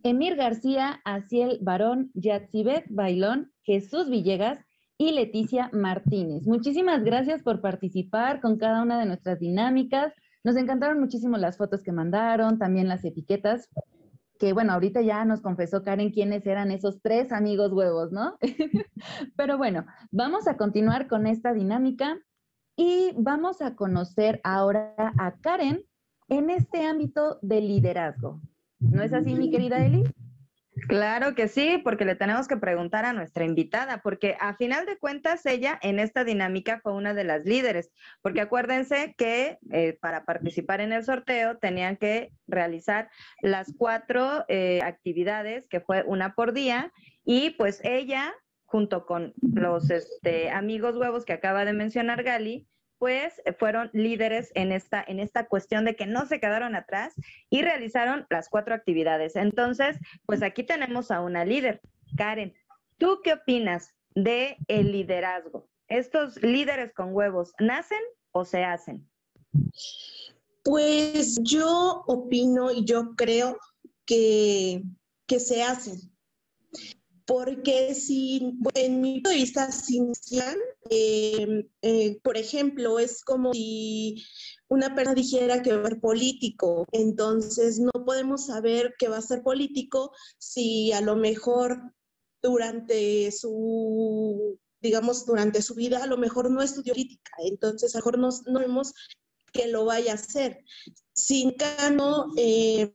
Emir García, Aciel Barón, Yatzibet Bailón, Jesús Villegas y Leticia Martínez. Muchísimas gracias por participar con cada una de nuestras dinámicas. Nos encantaron muchísimo las fotos que mandaron, también las etiquetas, que bueno, ahorita ya nos confesó Karen quiénes eran esos tres amigos huevos, ¿no? Pero bueno, vamos a continuar con esta dinámica y vamos a conocer ahora a Karen en este ámbito de liderazgo. ¿No es así, mi querida Eli? Claro que sí, porque le tenemos que preguntar a nuestra invitada, porque a final de cuentas ella en esta dinámica fue una de las líderes, porque acuérdense que eh, para participar en el sorteo tenían que realizar las cuatro eh, actividades, que fue una por día, y pues ella, junto con los este, amigos huevos que acaba de mencionar Gali, pues fueron líderes en esta, en esta cuestión de que no se quedaron atrás y realizaron las cuatro actividades. Entonces, pues aquí tenemos a una líder. Karen, ¿tú qué opinas de el liderazgo? ¿Estos líderes con huevos nacen o se hacen? Pues yo opino y yo creo que, que se hacen porque si, en mi punto de vista, sin eh, eh, por ejemplo, es como si una persona dijera que va a ser político, entonces no podemos saber que va a ser político si a lo mejor durante su, digamos, durante su vida a lo mejor no estudió política, entonces a lo mejor no, no vemos que lo vaya a hacer. Sin cano, eh,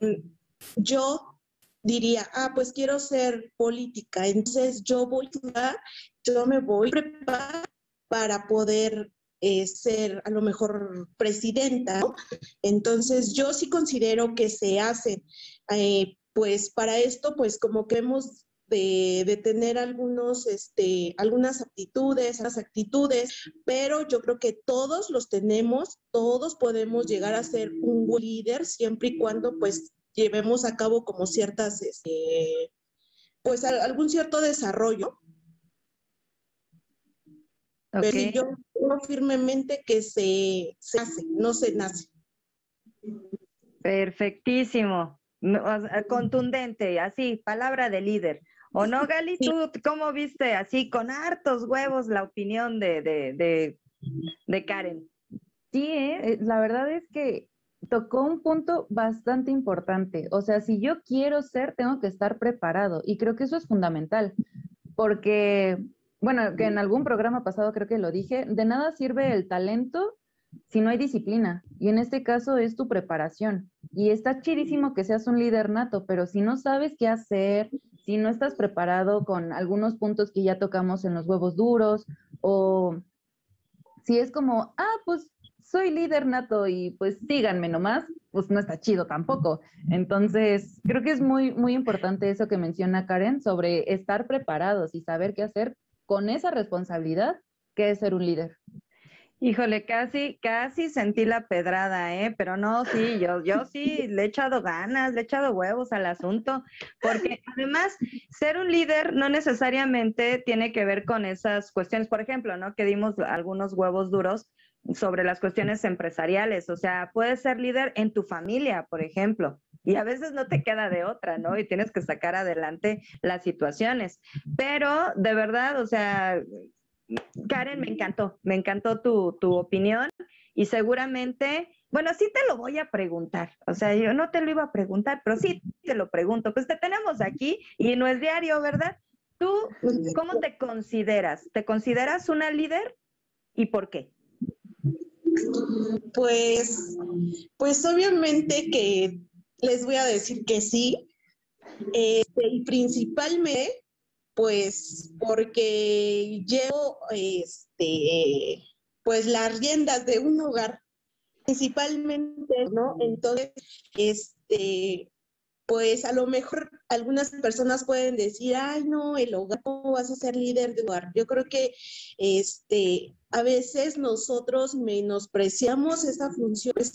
yo diría, ah, pues quiero ser política, entonces yo voy a, yo me voy a preparar para poder eh, ser a lo mejor presidenta. Entonces yo sí considero que se hace, eh, pues para esto, pues como que hemos de, tener algunos, este, algunas aptitudes, las actitudes, pero yo creo que todos los tenemos, todos podemos llegar a ser un líder siempre y cuando pues llevemos a cabo como ciertas, este, pues algún cierto desarrollo. Pero yo creo firmemente que se, hace, no se nace. Perfectísimo, contundente, así, palabra de líder. ¿O no, Gali? ¿Tú cómo viste así con hartos huevos la opinión de, de, de, Karen? Sí, ¿eh? la verdad es que tocó un punto bastante importante. O sea, si yo quiero ser, tengo que estar preparado. Y creo que eso es fundamental, porque, bueno, que en algún programa pasado creo que lo dije, de nada sirve el talento si no hay disciplina. Y en este caso es tu preparación. Y está chidísimo que seas un líder nato, pero si no sabes qué hacer, si no estás preparado con algunos puntos que ya tocamos en los huevos duros, o si es como, ah, pues soy líder nato y pues síganme nomás, pues no está chido tampoco. Entonces, creo que es muy, muy importante eso que menciona Karen sobre estar preparados y saber qué hacer con esa responsabilidad que es ser un líder. Híjole, casi, casi sentí la pedrada, ¿eh? Pero no, sí, yo, yo sí le he echado ganas, le he echado huevos al asunto, porque además ser un líder no necesariamente tiene que ver con esas cuestiones, por ejemplo, ¿no? Que dimos algunos huevos duros sobre las cuestiones empresariales, o sea, puedes ser líder en tu familia, por ejemplo, y a veces no te queda de otra, ¿no? Y tienes que sacar adelante las situaciones, pero de verdad, o sea, Karen, me encantó, me encantó tu, tu, opinión y seguramente, bueno, sí te lo voy a preguntar, o sea, yo no te lo iba a preguntar, pero sí te lo pregunto, pues te tenemos aquí y no es diario, ¿verdad? ¿Tú cómo te consideras? ¿Te consideras una líder y por qué? Pues, pues obviamente que les voy a decir que sí, este, y principalmente pues porque llevo este, pues las riendas de un hogar, principalmente, ¿no? Entonces, este, pues a lo mejor algunas personas pueden decir, ay, no, el hogar, ¿cómo vas a ser líder de hogar? Yo creo que este, a veces nosotros menospreciamos esa función, es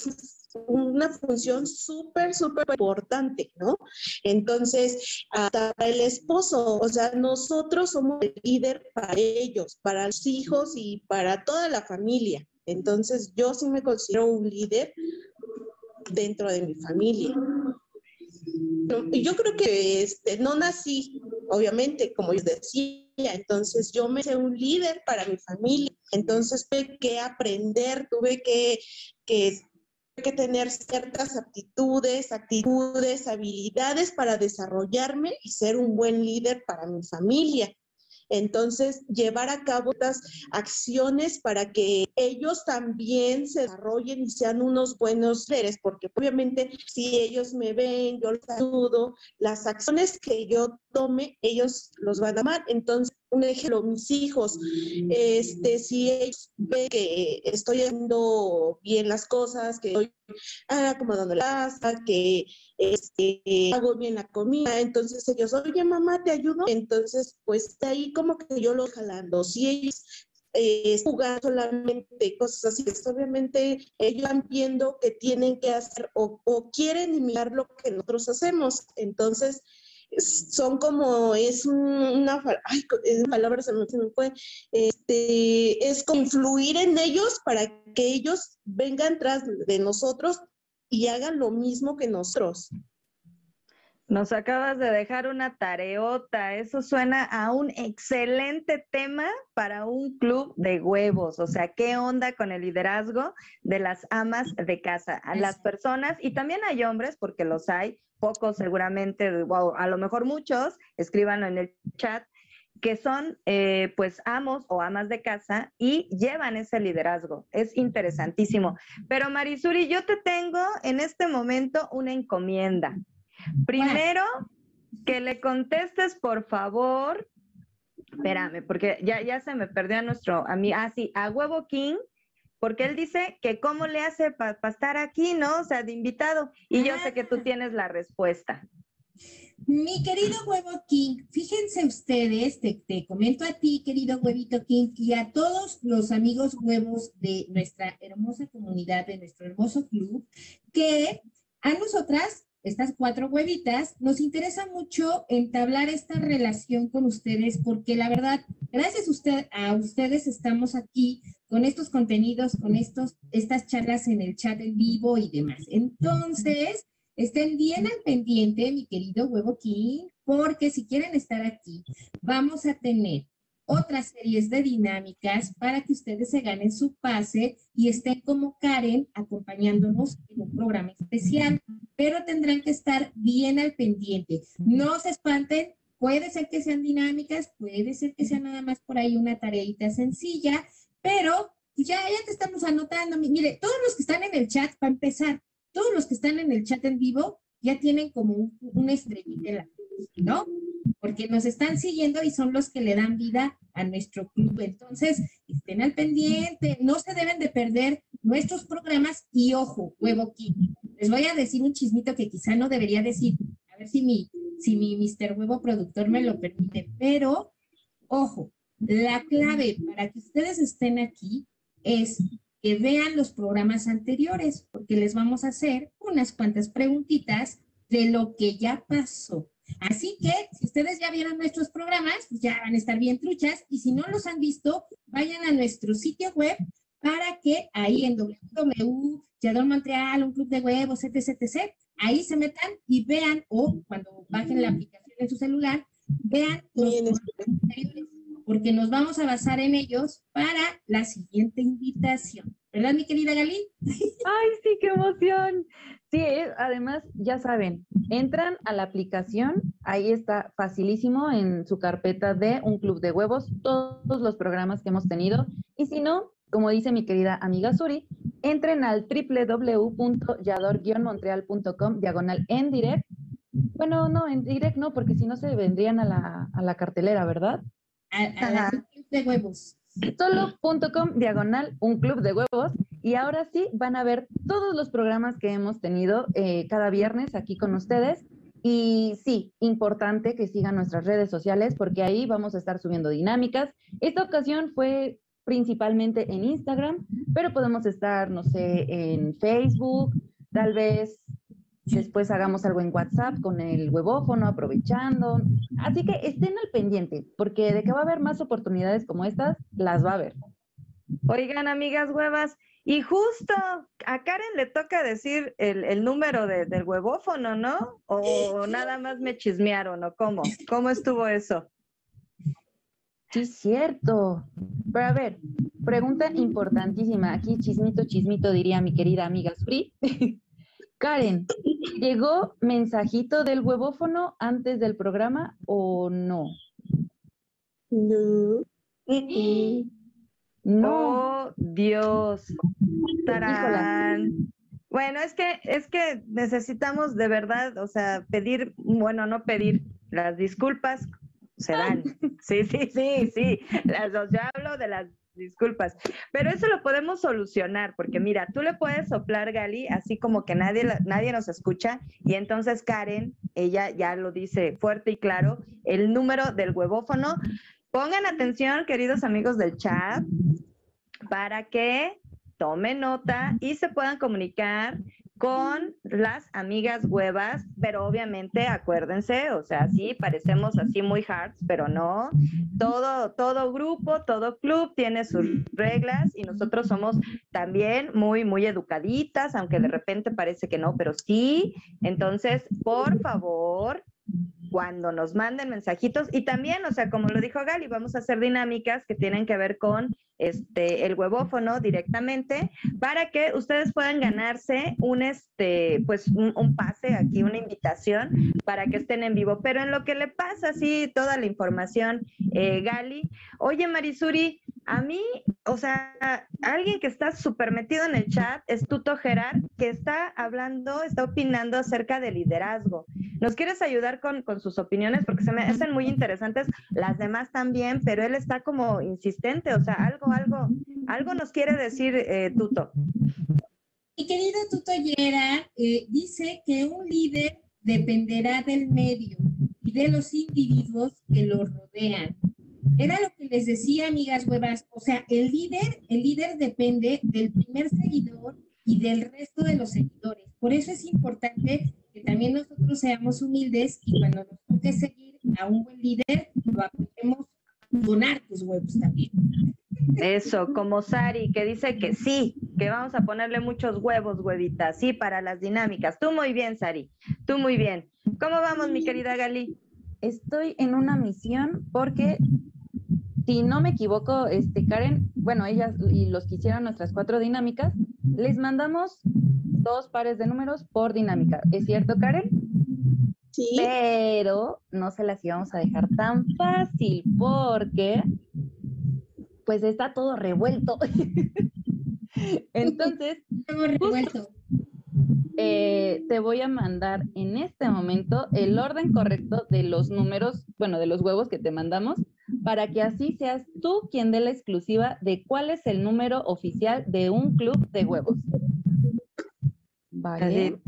una función súper, súper importante, ¿no? Entonces, hasta el esposo, o sea, nosotros somos el líder para ellos, para los hijos y para toda la familia. Entonces, yo sí me considero un líder dentro de mi familia yo creo que este, no nací, obviamente, como yo decía, entonces yo me hice un líder para mi familia, entonces tuve que aprender, tuve que, que, que tener ciertas aptitudes, actitudes, habilidades para desarrollarme y ser un buen líder para mi familia. Entonces, llevar a cabo estas acciones para que ellos también se desarrollen y sean unos buenos seres, porque obviamente si ellos me ven, yo les ayudo, las acciones que yo tome, ellos los van a amar. Entonces, un ejemplo, mis hijos, este, si ellos ven que estoy haciendo bien las cosas, que estoy acomodando la casa, que este, hago bien la comida, entonces ellos, oye mamá, te ayudo, entonces pues ahí como que yo lo jalando, si ellos eh, jugar solamente cosas así, pues, obviamente ellos van viendo que tienen que hacer o, o quieren imitar lo que nosotros hacemos, entonces son como, es una, ay, palabra se me, fue, este, es como influir en ellos para que ellos vengan tras de nosotros y hagan lo mismo que nosotros. Nos acabas de dejar una tareota. Eso suena a un excelente tema para un club de huevos. O sea, ¿qué onda con el liderazgo de las amas de casa? A las personas, y también hay hombres, porque los hay, pocos seguramente, o a lo mejor muchos, escríbanlo en el chat, que son eh, pues amos o amas de casa y llevan ese liderazgo. Es interesantísimo. Pero Marisuri, yo te tengo en este momento una encomienda. Primero, que le contestes, por favor. Espérame, porque ya, ya se me perdió a nuestro amigo. Ah, sí, a Huevo King, porque él dice que cómo le hace para estar aquí, ¿no? O sea, de invitado. Y yo sé que tú ah. tienes la respuesta. Mi querido huevo King, fíjense ustedes, te, te, comento a ti, querido huevito King, y a todos los amigos huevos de nuestra hermosa comunidad, de nuestro hermoso club, que a nosotras estas cuatro huevitas, nos interesa mucho entablar esta relación con ustedes porque la verdad, gracias a, usted, a ustedes estamos aquí con estos contenidos, con estos, estas charlas en el chat en vivo y demás. Entonces, estén bien al pendiente, mi querido Huevo King, porque si quieren estar aquí, vamos a tener otras series de dinámicas para que ustedes se ganen su pase y estén como Karen acompañándonos en un programa especial, pero tendrán que estar bien al pendiente. No se espanten, puede ser que sean dinámicas, puede ser que sea nada más por ahí una tareita sencilla, pero ya, ya te estamos anotando. Mire, todos los que están en el chat, para empezar, todos los que están en el chat en vivo ya tienen como un, un estrellita ¿no? Porque nos están siguiendo y son los que le dan vida a nuestro club. Entonces, estén al pendiente, no se deben de perder nuestros programas y ojo, huevo King. Les voy a decir un chismito que quizá no debería decir, a ver si mi, si mi Mr. Huevo productor me lo permite, pero ojo, la clave para que ustedes estén aquí es que vean los programas anteriores, porque les vamos a hacer unas cuantas preguntitas de lo que ya pasó. Así que si ustedes ya vieron nuestros programas, pues ya van a estar bien truchas y si no los han visto, vayan a nuestro sitio web para que ahí en www, Yador Montreal, un club de huevos, etc, etc, ahí se metan y vean o cuando bajen la aplicación en su celular, vean los anteriores, porque nos vamos a basar en ellos para la siguiente invitación. ¿Verdad, mi querida Galín? Ay, sí, qué emoción. Sí, además, ya saben, entran a la aplicación, ahí está facilísimo en su carpeta de Un Club de Huevos, todos los programas que hemos tenido. Y si no, como dice mi querida amiga Suri, entren al www.yador-montreal.com diagonal en direct. Bueno, no, en direct no, porque si no se vendrían a la, a la cartelera, ¿verdad? A, a club de huevos. Solo.com diagonal un club de huevos. Y ahora sí van a ver todos los programas que hemos tenido eh, cada viernes aquí con ustedes. Y sí, importante que sigan nuestras redes sociales porque ahí vamos a estar subiendo dinámicas. Esta ocasión fue principalmente en Instagram, pero podemos estar, no sé, en Facebook, tal vez después hagamos algo en WhatsApp con el huevófono, aprovechando. Así que estén al pendiente, porque de que va a haber más oportunidades como estas, las va a haber. Oigan, amigas huevas, y justo a Karen le toca decir el, número del huevófono, ¿no? O nada más me chismearon, ¿o cómo? ¿Cómo estuvo eso? Sí, cierto. Pero a ver, pregunta importantísima. Aquí chismito, chismito, diría mi querida amiga Suri. Karen, ¿llegó mensajito del huevófono antes del programa o no? No. No. Oh, Dios. Tarán. Bueno, es que, es que necesitamos de verdad, o sea, pedir, bueno, no pedir las disculpas se dan. Sí, sí, sí, sí. Las dos, yo hablo de las disculpas. Pero eso lo podemos solucionar, porque mira, tú le puedes soplar, Gali, así como que nadie, nadie nos escucha, y entonces Karen, ella ya lo dice fuerte y claro, el número del huevófono. Pongan atención, queridos amigos del chat, para que tomen nota y se puedan comunicar con las amigas huevas, pero obviamente acuérdense, o sea, sí, parecemos así muy hards, pero no. Todo, todo grupo, todo club tiene sus reglas y nosotros somos también muy, muy educaditas, aunque de repente parece que no, pero sí. Entonces, por favor, cuando nos manden mensajitos y también, o sea, como lo dijo Gali, vamos a hacer dinámicas que tienen que ver con este el huevófono directamente para que ustedes puedan ganarse un este pues un, pase aquí, una invitación para que estén en vivo. Pero en lo que le pasa así toda la información, eh, Gali, oye Marisuri, a mí, o sea, alguien que está súper metido en el chat es Tuto Gerard, que está hablando, está opinando acerca del liderazgo. ¿Nos quieres ayudar con, con sus opiniones? Porque se me hacen muy interesantes, las demás también, pero él está como insistente, o sea, algo, algo, algo nos quiere decir eh, Tuto. Mi querido Tuto Yera eh, dice que un líder dependerá del medio y de los individuos que lo rodean. Era lo que les decía, amigas huevas, o sea, el líder, el líder depende del primer seguidor y del resto de los seguidores. Por eso es importante que también nosotros seamos humildes y cuando nos toque seguir a un buen líder, lo apoyemos donar tus huevos también. Eso, como Sari, que dice que sí, que vamos a ponerle muchos huevos, huevitas, sí, para las dinámicas. Tú muy bien, Sari, tú muy bien. ¿Cómo vamos, mi querida Gali? Estoy en una misión porque si no me equivoco, este, Karen, bueno, ellas y los que hicieron nuestras cuatro dinámicas, les mandamos dos pares de números por dinámica. ¿Es cierto, Karen? Sí. Pero no se las íbamos a dejar tan fácil porque pues está todo revuelto. Entonces, revuelto. Eh, te voy a mandar en este momento el orden correcto de los números, bueno, de los huevos que te mandamos para que así seas tú quien dé la exclusiva de cuál es el número oficial de un club de huevos. Vale.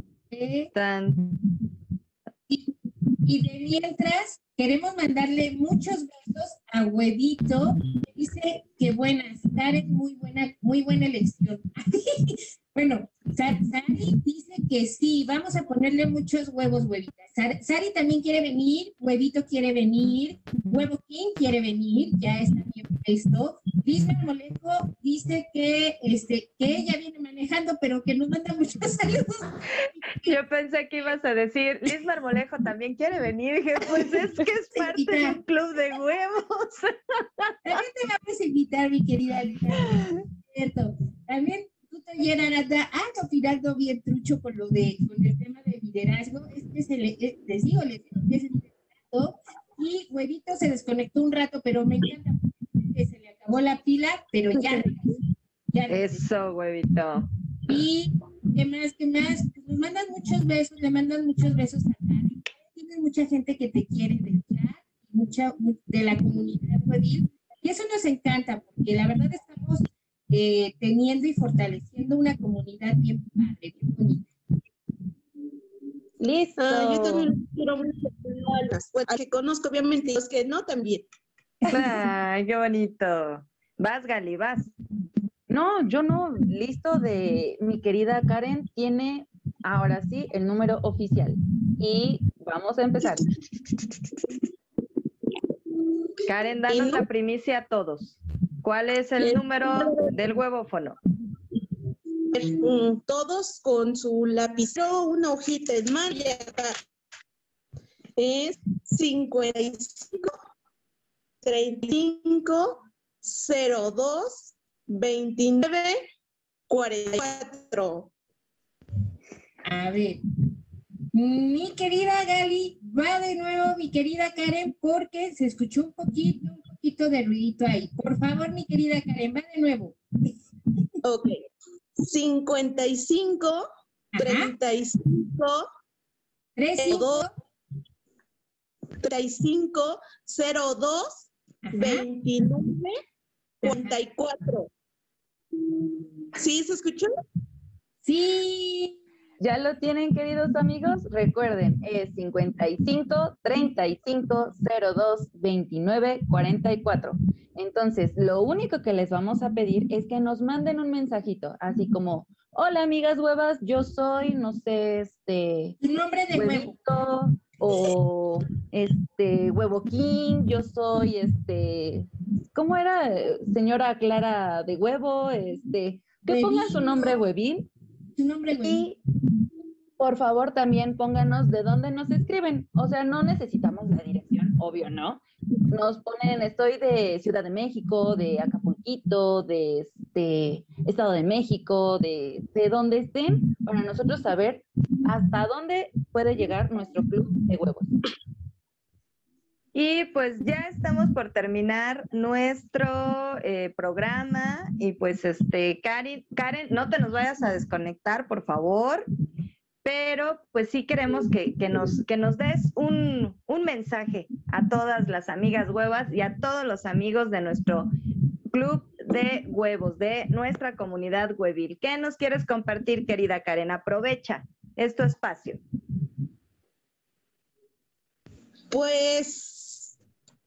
Y, de mientras, Queremos mandarle muchos besos a Huevito. Dice que buenas, Sari, muy buena, muy buena elección. bueno, Sari dice que sí, vamos a ponerle muchos huevos, Huevita. Sari también quiere venir, Huevito quiere venir, Huevo King quiere venir, ya está bien puesto. Lisa Molejo dice que, este, que ella viene manejando, pero que nos manda muchos saludos. Yo pensé que ibas a decir, Liz Marmolejo también quiere venir. Dije, pues es que es parte de un club de huevos. También te vamos a invitar, mi querida Lisa. Cierto. También te llenarás de, ah, no, bien trucho con lo de, con el tema de liderazgo. Este es el, eh, les digo, les digo que es y Huevito se desconectó un rato, pero me encanta porque se le acabó la pila, pero ya. ya Eso, Huevito. Y qué más, qué más, pues nos mandan muchos besos, le mandan muchos besos a Karen. Tienes mucha gente que te quiere del chat, mucha de la comunidad huevil, y eso nos encanta, porque la verdad estamos eh, teniendo y fortaleciendo una comunidad bien padre, bien bonita. Listo. Ah, yo también quiero bueno, que conozco obviamente, los que no también. Ay, qué bonito. Vas, Gali, vas. No, yo no. Listo de mi querida Karen tiene ahora sí el número oficial. Y vamos a empezar. Karen, danos la primicia a todos. ¿Cuál es el número del huevófono? Mm, todos con su lapicero, una hojita en mano es 55 35 02 29 44. A ver, mi querida Gali, va de nuevo mi querida Karen porque se escuchó un poquito, un poquito de ruidito ahí. Por favor, mi querida Karen, va de nuevo. Ok. 55, 35, 35, 35, 02, 29, 44. ¿Sí se escuchó? Sí. ¿Ya lo tienen, queridos amigos? Recuerden, es 55 35 02 29 44. Entonces, lo único que les vamos a pedir es que nos manden un mensajito, así como, hola amigas huevas, yo soy, no sé, este... Tu nombre de huevito, O este, huevo king, yo soy, este, ¿cómo era? Señora Clara de huevo, este, que ponga su nombre huevín y por favor también pónganos de dónde nos escriben. O sea, no necesitamos la dirección, obvio, ¿no? Nos ponen, estoy de Ciudad de México, de Acapulquito, de este, Estado de México, de, de donde estén, para nosotros saber hasta dónde puede llegar nuestro club de huevos. Y pues ya estamos por terminar nuestro eh, programa y pues este, Karen, Karen, no te nos vayas a desconectar, por favor, pero pues sí queremos que, nos, que nos des un, un, mensaje a todas las amigas huevas y a todos los amigos de nuestro club de huevos, de nuestra comunidad huevil. ¿Qué nos quieres compartir, querida Karen? Aprovecha, es tu espacio. Pues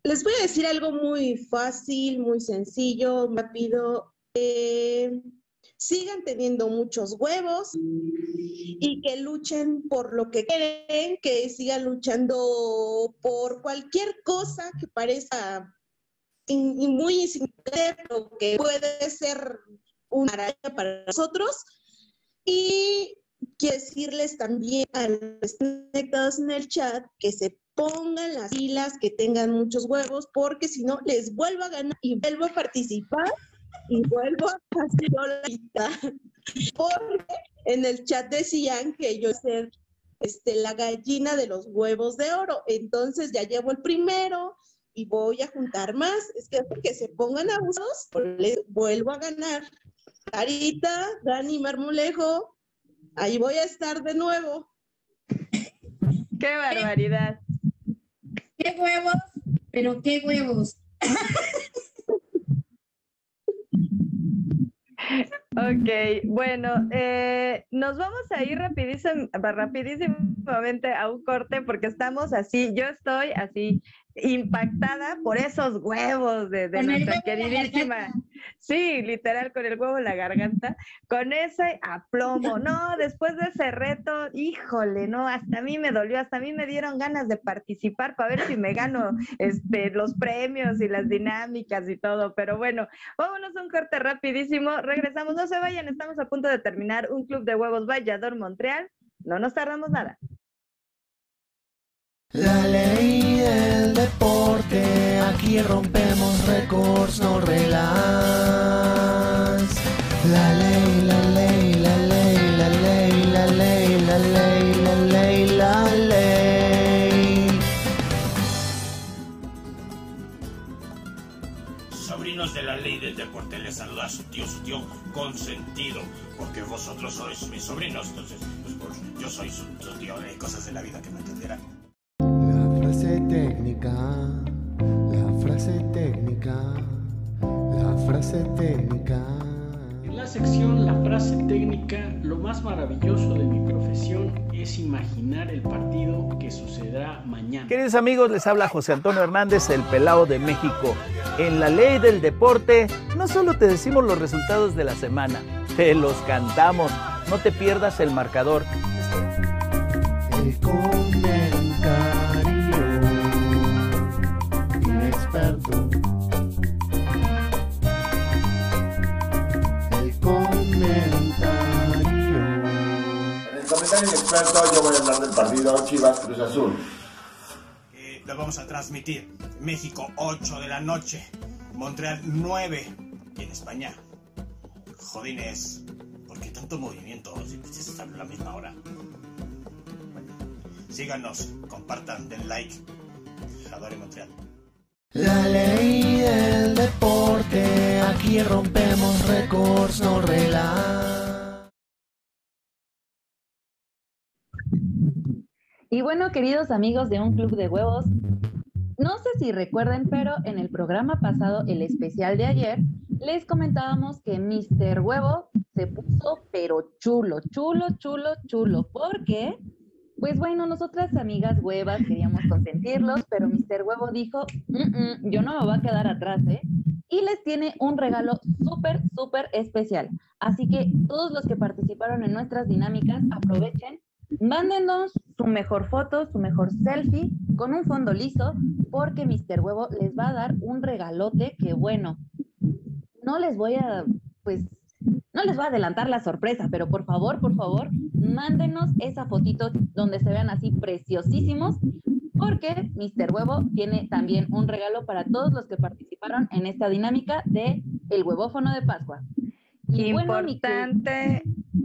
les voy a decir algo muy fácil, muy sencillo, rápido. Eh, sigan teniendo muchos huevos y que luchen por lo que quieren, que sigan luchando por cualquier cosa que parezca muy insignificante, pero que puede ser una araña para nosotros. Y quiero decirles también a los conectados en el chat que se pongan las filas, que tengan muchos huevos, porque si no, les vuelvo a ganar y vuelvo a participar y vuelvo a hacer la Porque en el chat decían que yo ser este, la gallina de los huevos de oro. Entonces ya llevo el primero y voy a juntar más. Es que que se pongan abusos, les vuelvo a ganar. Carita, Dani Marmolejo, ahí voy a estar de nuevo. ¡Qué barbaridad! qué huevos, pero qué huevos. Ok, bueno, eh, nos vamos a ir rapidísimo, rapidísimamente a un corte porque estamos así, yo estoy así impactada por esos huevos de, nuestra queridísima. Sí, literal, con el huevo en la garganta, con ese aplomo. No, después de ese reto, híjole, no, hasta a mí me dolió, hasta a mí me dieron ganas de participar para ver si me gano este, los premios y las dinámicas y todo. Pero bueno, vámonos a un corte rapidísimo. Regresamos, no se vayan, estamos a punto de terminar un club de huevos Vallador Montreal. No nos tardamos nada. La ley del deporte, aquí rompemos récords, no relax. La ley, la ley, la ley, la ley, la ley, la ley, la ley, la ley. Sobrinos de la ley del deporte, les saluda su tío, su tío consentido, porque vosotros sois mis sobrinos, entonces pues, yo soy su, tío, hay cosas de la vida que me entenderán frase técnica, la frase técnica, la frase técnica. En la sección La frase técnica, lo más maravilloso de mi profesión es imaginar el partido que sucederá mañana. Queridos amigos, les habla José Antonio Hernández, el pelado de México. En la ley del deporte, no solo te decimos los resultados de la semana, te los cantamos. No te pierdas el marcador. El El el experto yo voy a hablar del partido Chivas Cruz Azul. Eh, lo vamos a transmitir. México 8 de la noche. Montreal 9. Y en España. Jodines. ¿Por qué tanto movimiento? Si es a la misma hora. síganos, compartan, den like. Adore Montreal. La ley del deporte, aquí rompemos récords, no relax. Y bueno, queridos amigos de Un Club de Huevos, no sé si recuerden, pero en el programa pasado, el especial de ayer, les comentábamos que Mr. Huevo se puso pero chulo, chulo, chulo, chulo, porque pues bueno, nosotras amigas huevas queríamos consentirlos, pero Mr. Huevo dijo, yo no me voy a quedar atrás, ¿eh? Y les tiene un regalo súper, súper especial. Así que todos los que participaron en nuestras dinámicas, aprovechen, mándenos su mejor foto, su mejor selfie con un fondo liso, porque Mr. Huevo les va a dar un regalote que bueno, no les voy a, pues, no les voy a adelantar la sorpresa, pero por favor, por favor, mándenos esa fotito donde se vean así preciosísimos, porque Mr. Huevo tiene también un regalo para todos los que participaron en esta dinámica de el huevófono de Pascua. Y importante,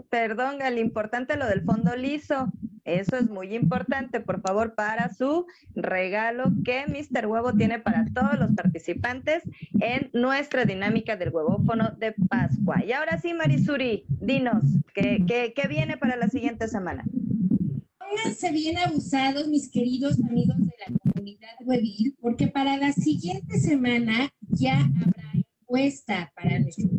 perdón, el importante lo del fondo liso. Eso es muy importante, por favor, para su regalo que Mr. Huevo tiene para todos los participantes en nuestra dinámica del huevófono de Pascua. Y ahora sí, Marisuri, dinos, ¿qué, qué, viene para la siguiente semana? Pónganse bien abusados, mis queridos amigos de la comunidad webir, porque para la siguiente semana ya habrá encuesta para nuestro.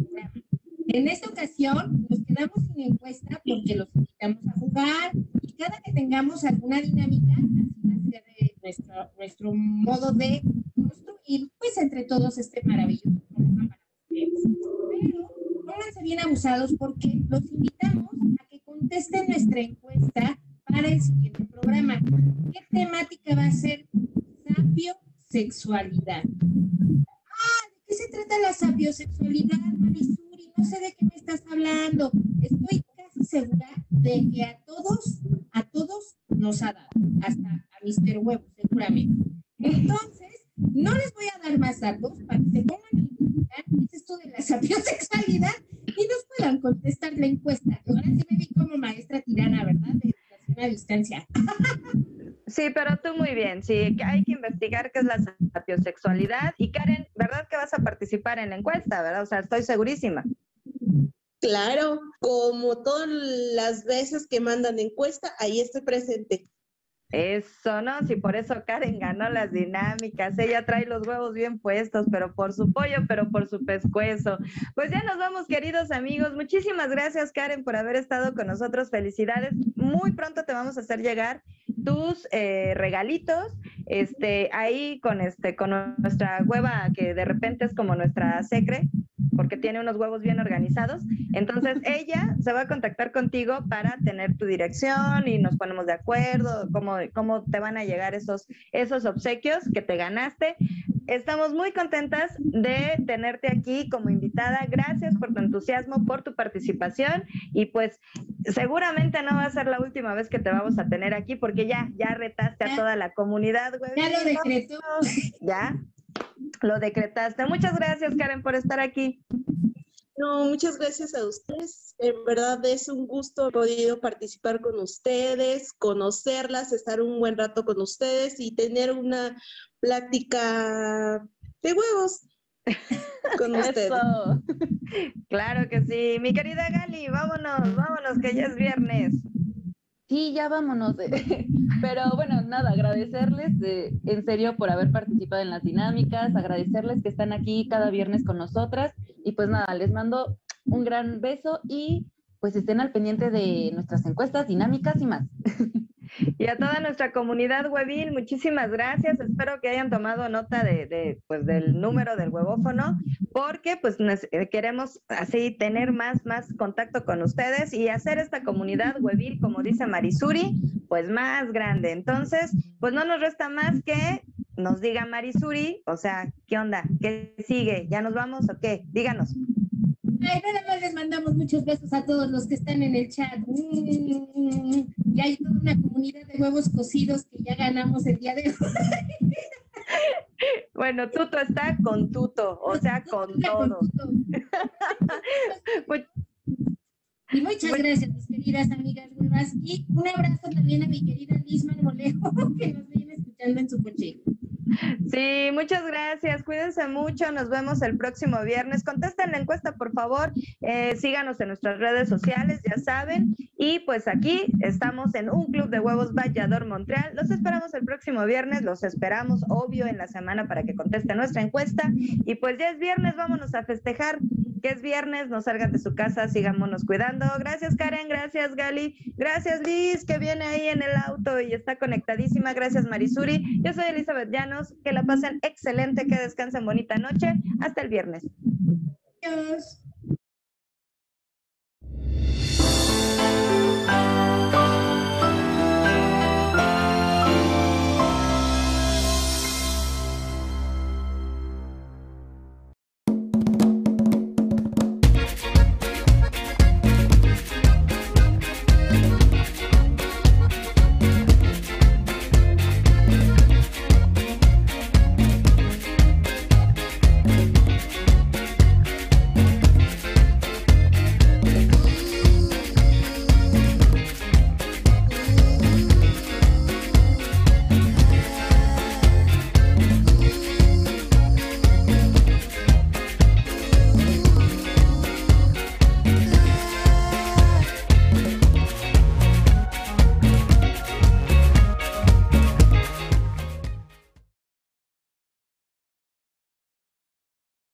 En esta ocasión nos quedamos sin encuesta porque los invitamos a jugar y cada que tengamos alguna dinámica, así va a nuestro, nuestro modo de construir, pues entre todos este maravilloso programa para ustedes. Pero pónganse bien abusados porque los invitamos a que contesten nuestra encuesta para el siguiente programa. ¿Qué temática va a ser? Sapiosexualidad. Ah, ¿de qué se trata la sapiosexualidad, Marisol? No sé de qué me estás hablando. Estoy casi segura de que a todos, a todos nos ha dado, hasta a Mr. Huevo, seguramente. Entonces, no les voy a dar más datos para que se pongan a investigar esto de la sapiosexualidad y nos puedan contestar la encuesta. Ahora sí me vi como maestra tirana, ¿verdad? De educación a distancia. Sí, pero tú muy bien. Sí, hay que investigar qué es la sapiosexualidad. Y Karen, ¿verdad que vas a participar en la encuesta, verdad? O sea, estoy segurísima. Claro, como todas las veces que mandan encuesta, ahí estoy presente. Eso, ¿no? Si por eso Karen ganó las dinámicas, ella trae los huevos bien puestos, pero por su pollo, pero por su pescuezo. Pues ya nos vamos, queridos amigos. Muchísimas gracias, Karen, por haber estado con nosotros. Felicidades. Muy pronto te vamos a hacer llegar tus eh, regalitos, este, ahí con este, con nuestra hueva que de repente es como nuestra secre, porque tiene unos huevos bien organizados. Entonces ella se va a contactar contigo para tener tu dirección y nos ponemos de acuerdo, cómo, cómo te van a llegar esos, esos obsequios que te ganaste. Estamos muy contentas de tenerte aquí como invitada. Gracias por tu entusiasmo, por tu participación y pues seguramente no va a ser la última vez que te vamos a tener aquí porque ya, ya retaste a toda la comunidad. Ya lo decretó. Ya, lo decretaste. Muchas gracias, Karen, por estar aquí. No, muchas gracias a ustedes. En verdad es un gusto haber podido participar con ustedes, conocerlas, estar un buen rato con ustedes y tener una plática de huevos con ustedes. Claro que sí. Mi querida Gali, vámonos, vámonos, que ya es viernes. Sí, ya vámonos. Pero bueno, nada, agradecerles de, en serio por haber participado en las dinámicas, agradecerles que están aquí cada viernes con nosotras y pues nada, les mando un gran beso y pues estén al pendiente de nuestras encuestas, dinámicas y más. Y a toda nuestra comunidad huevil, muchísimas gracias. Espero que hayan tomado nota de, pues, del número del huevófono, porque pues eh, queremos así tener más, más contacto con ustedes y hacer esta comunidad huevil, como dice Marisuri, pues más grande. Entonces, pues no nos resta más que nos diga Marisuri, o sea, ¿qué onda? ¿Qué sigue? ¿Ya nos vamos o qué? Díganos. Ay, nada más les mandamos muchos besos a todos los que están en el chat. Mm, y hay toda una comunidad de huevos cocidos que ya ganamos el día de hoy. Bueno, Tuto está con Tuto, o sea, con todo. y muchas gracias, mis queridas amigas huevas. Y un abrazo también a mi querida Liz Molejo, que nos viene escuchando en su coche. Sí, muchas gracias. Cuídense mucho. Nos vemos el próximo viernes. Contesten la encuesta, por favor. Eh, síganos en nuestras redes sociales, ya saben. Y pues aquí estamos en un club de huevos Vallador Montreal. Los esperamos el próximo viernes. Los esperamos, obvio, en la semana para que contesten nuestra encuesta. Y pues ya es viernes, vámonos a festejar que es viernes. No salgan de su casa, sigámonos cuidando. Gracias, Karen. Gracias, Gali. Gracias, Liz, que viene ahí en el auto y está conectadísima. Gracias, Marisuri. Yo soy Elizabeth Llanos que la pasen excelente, que descansen bonita noche. Hasta el viernes. Adiós. Thank you.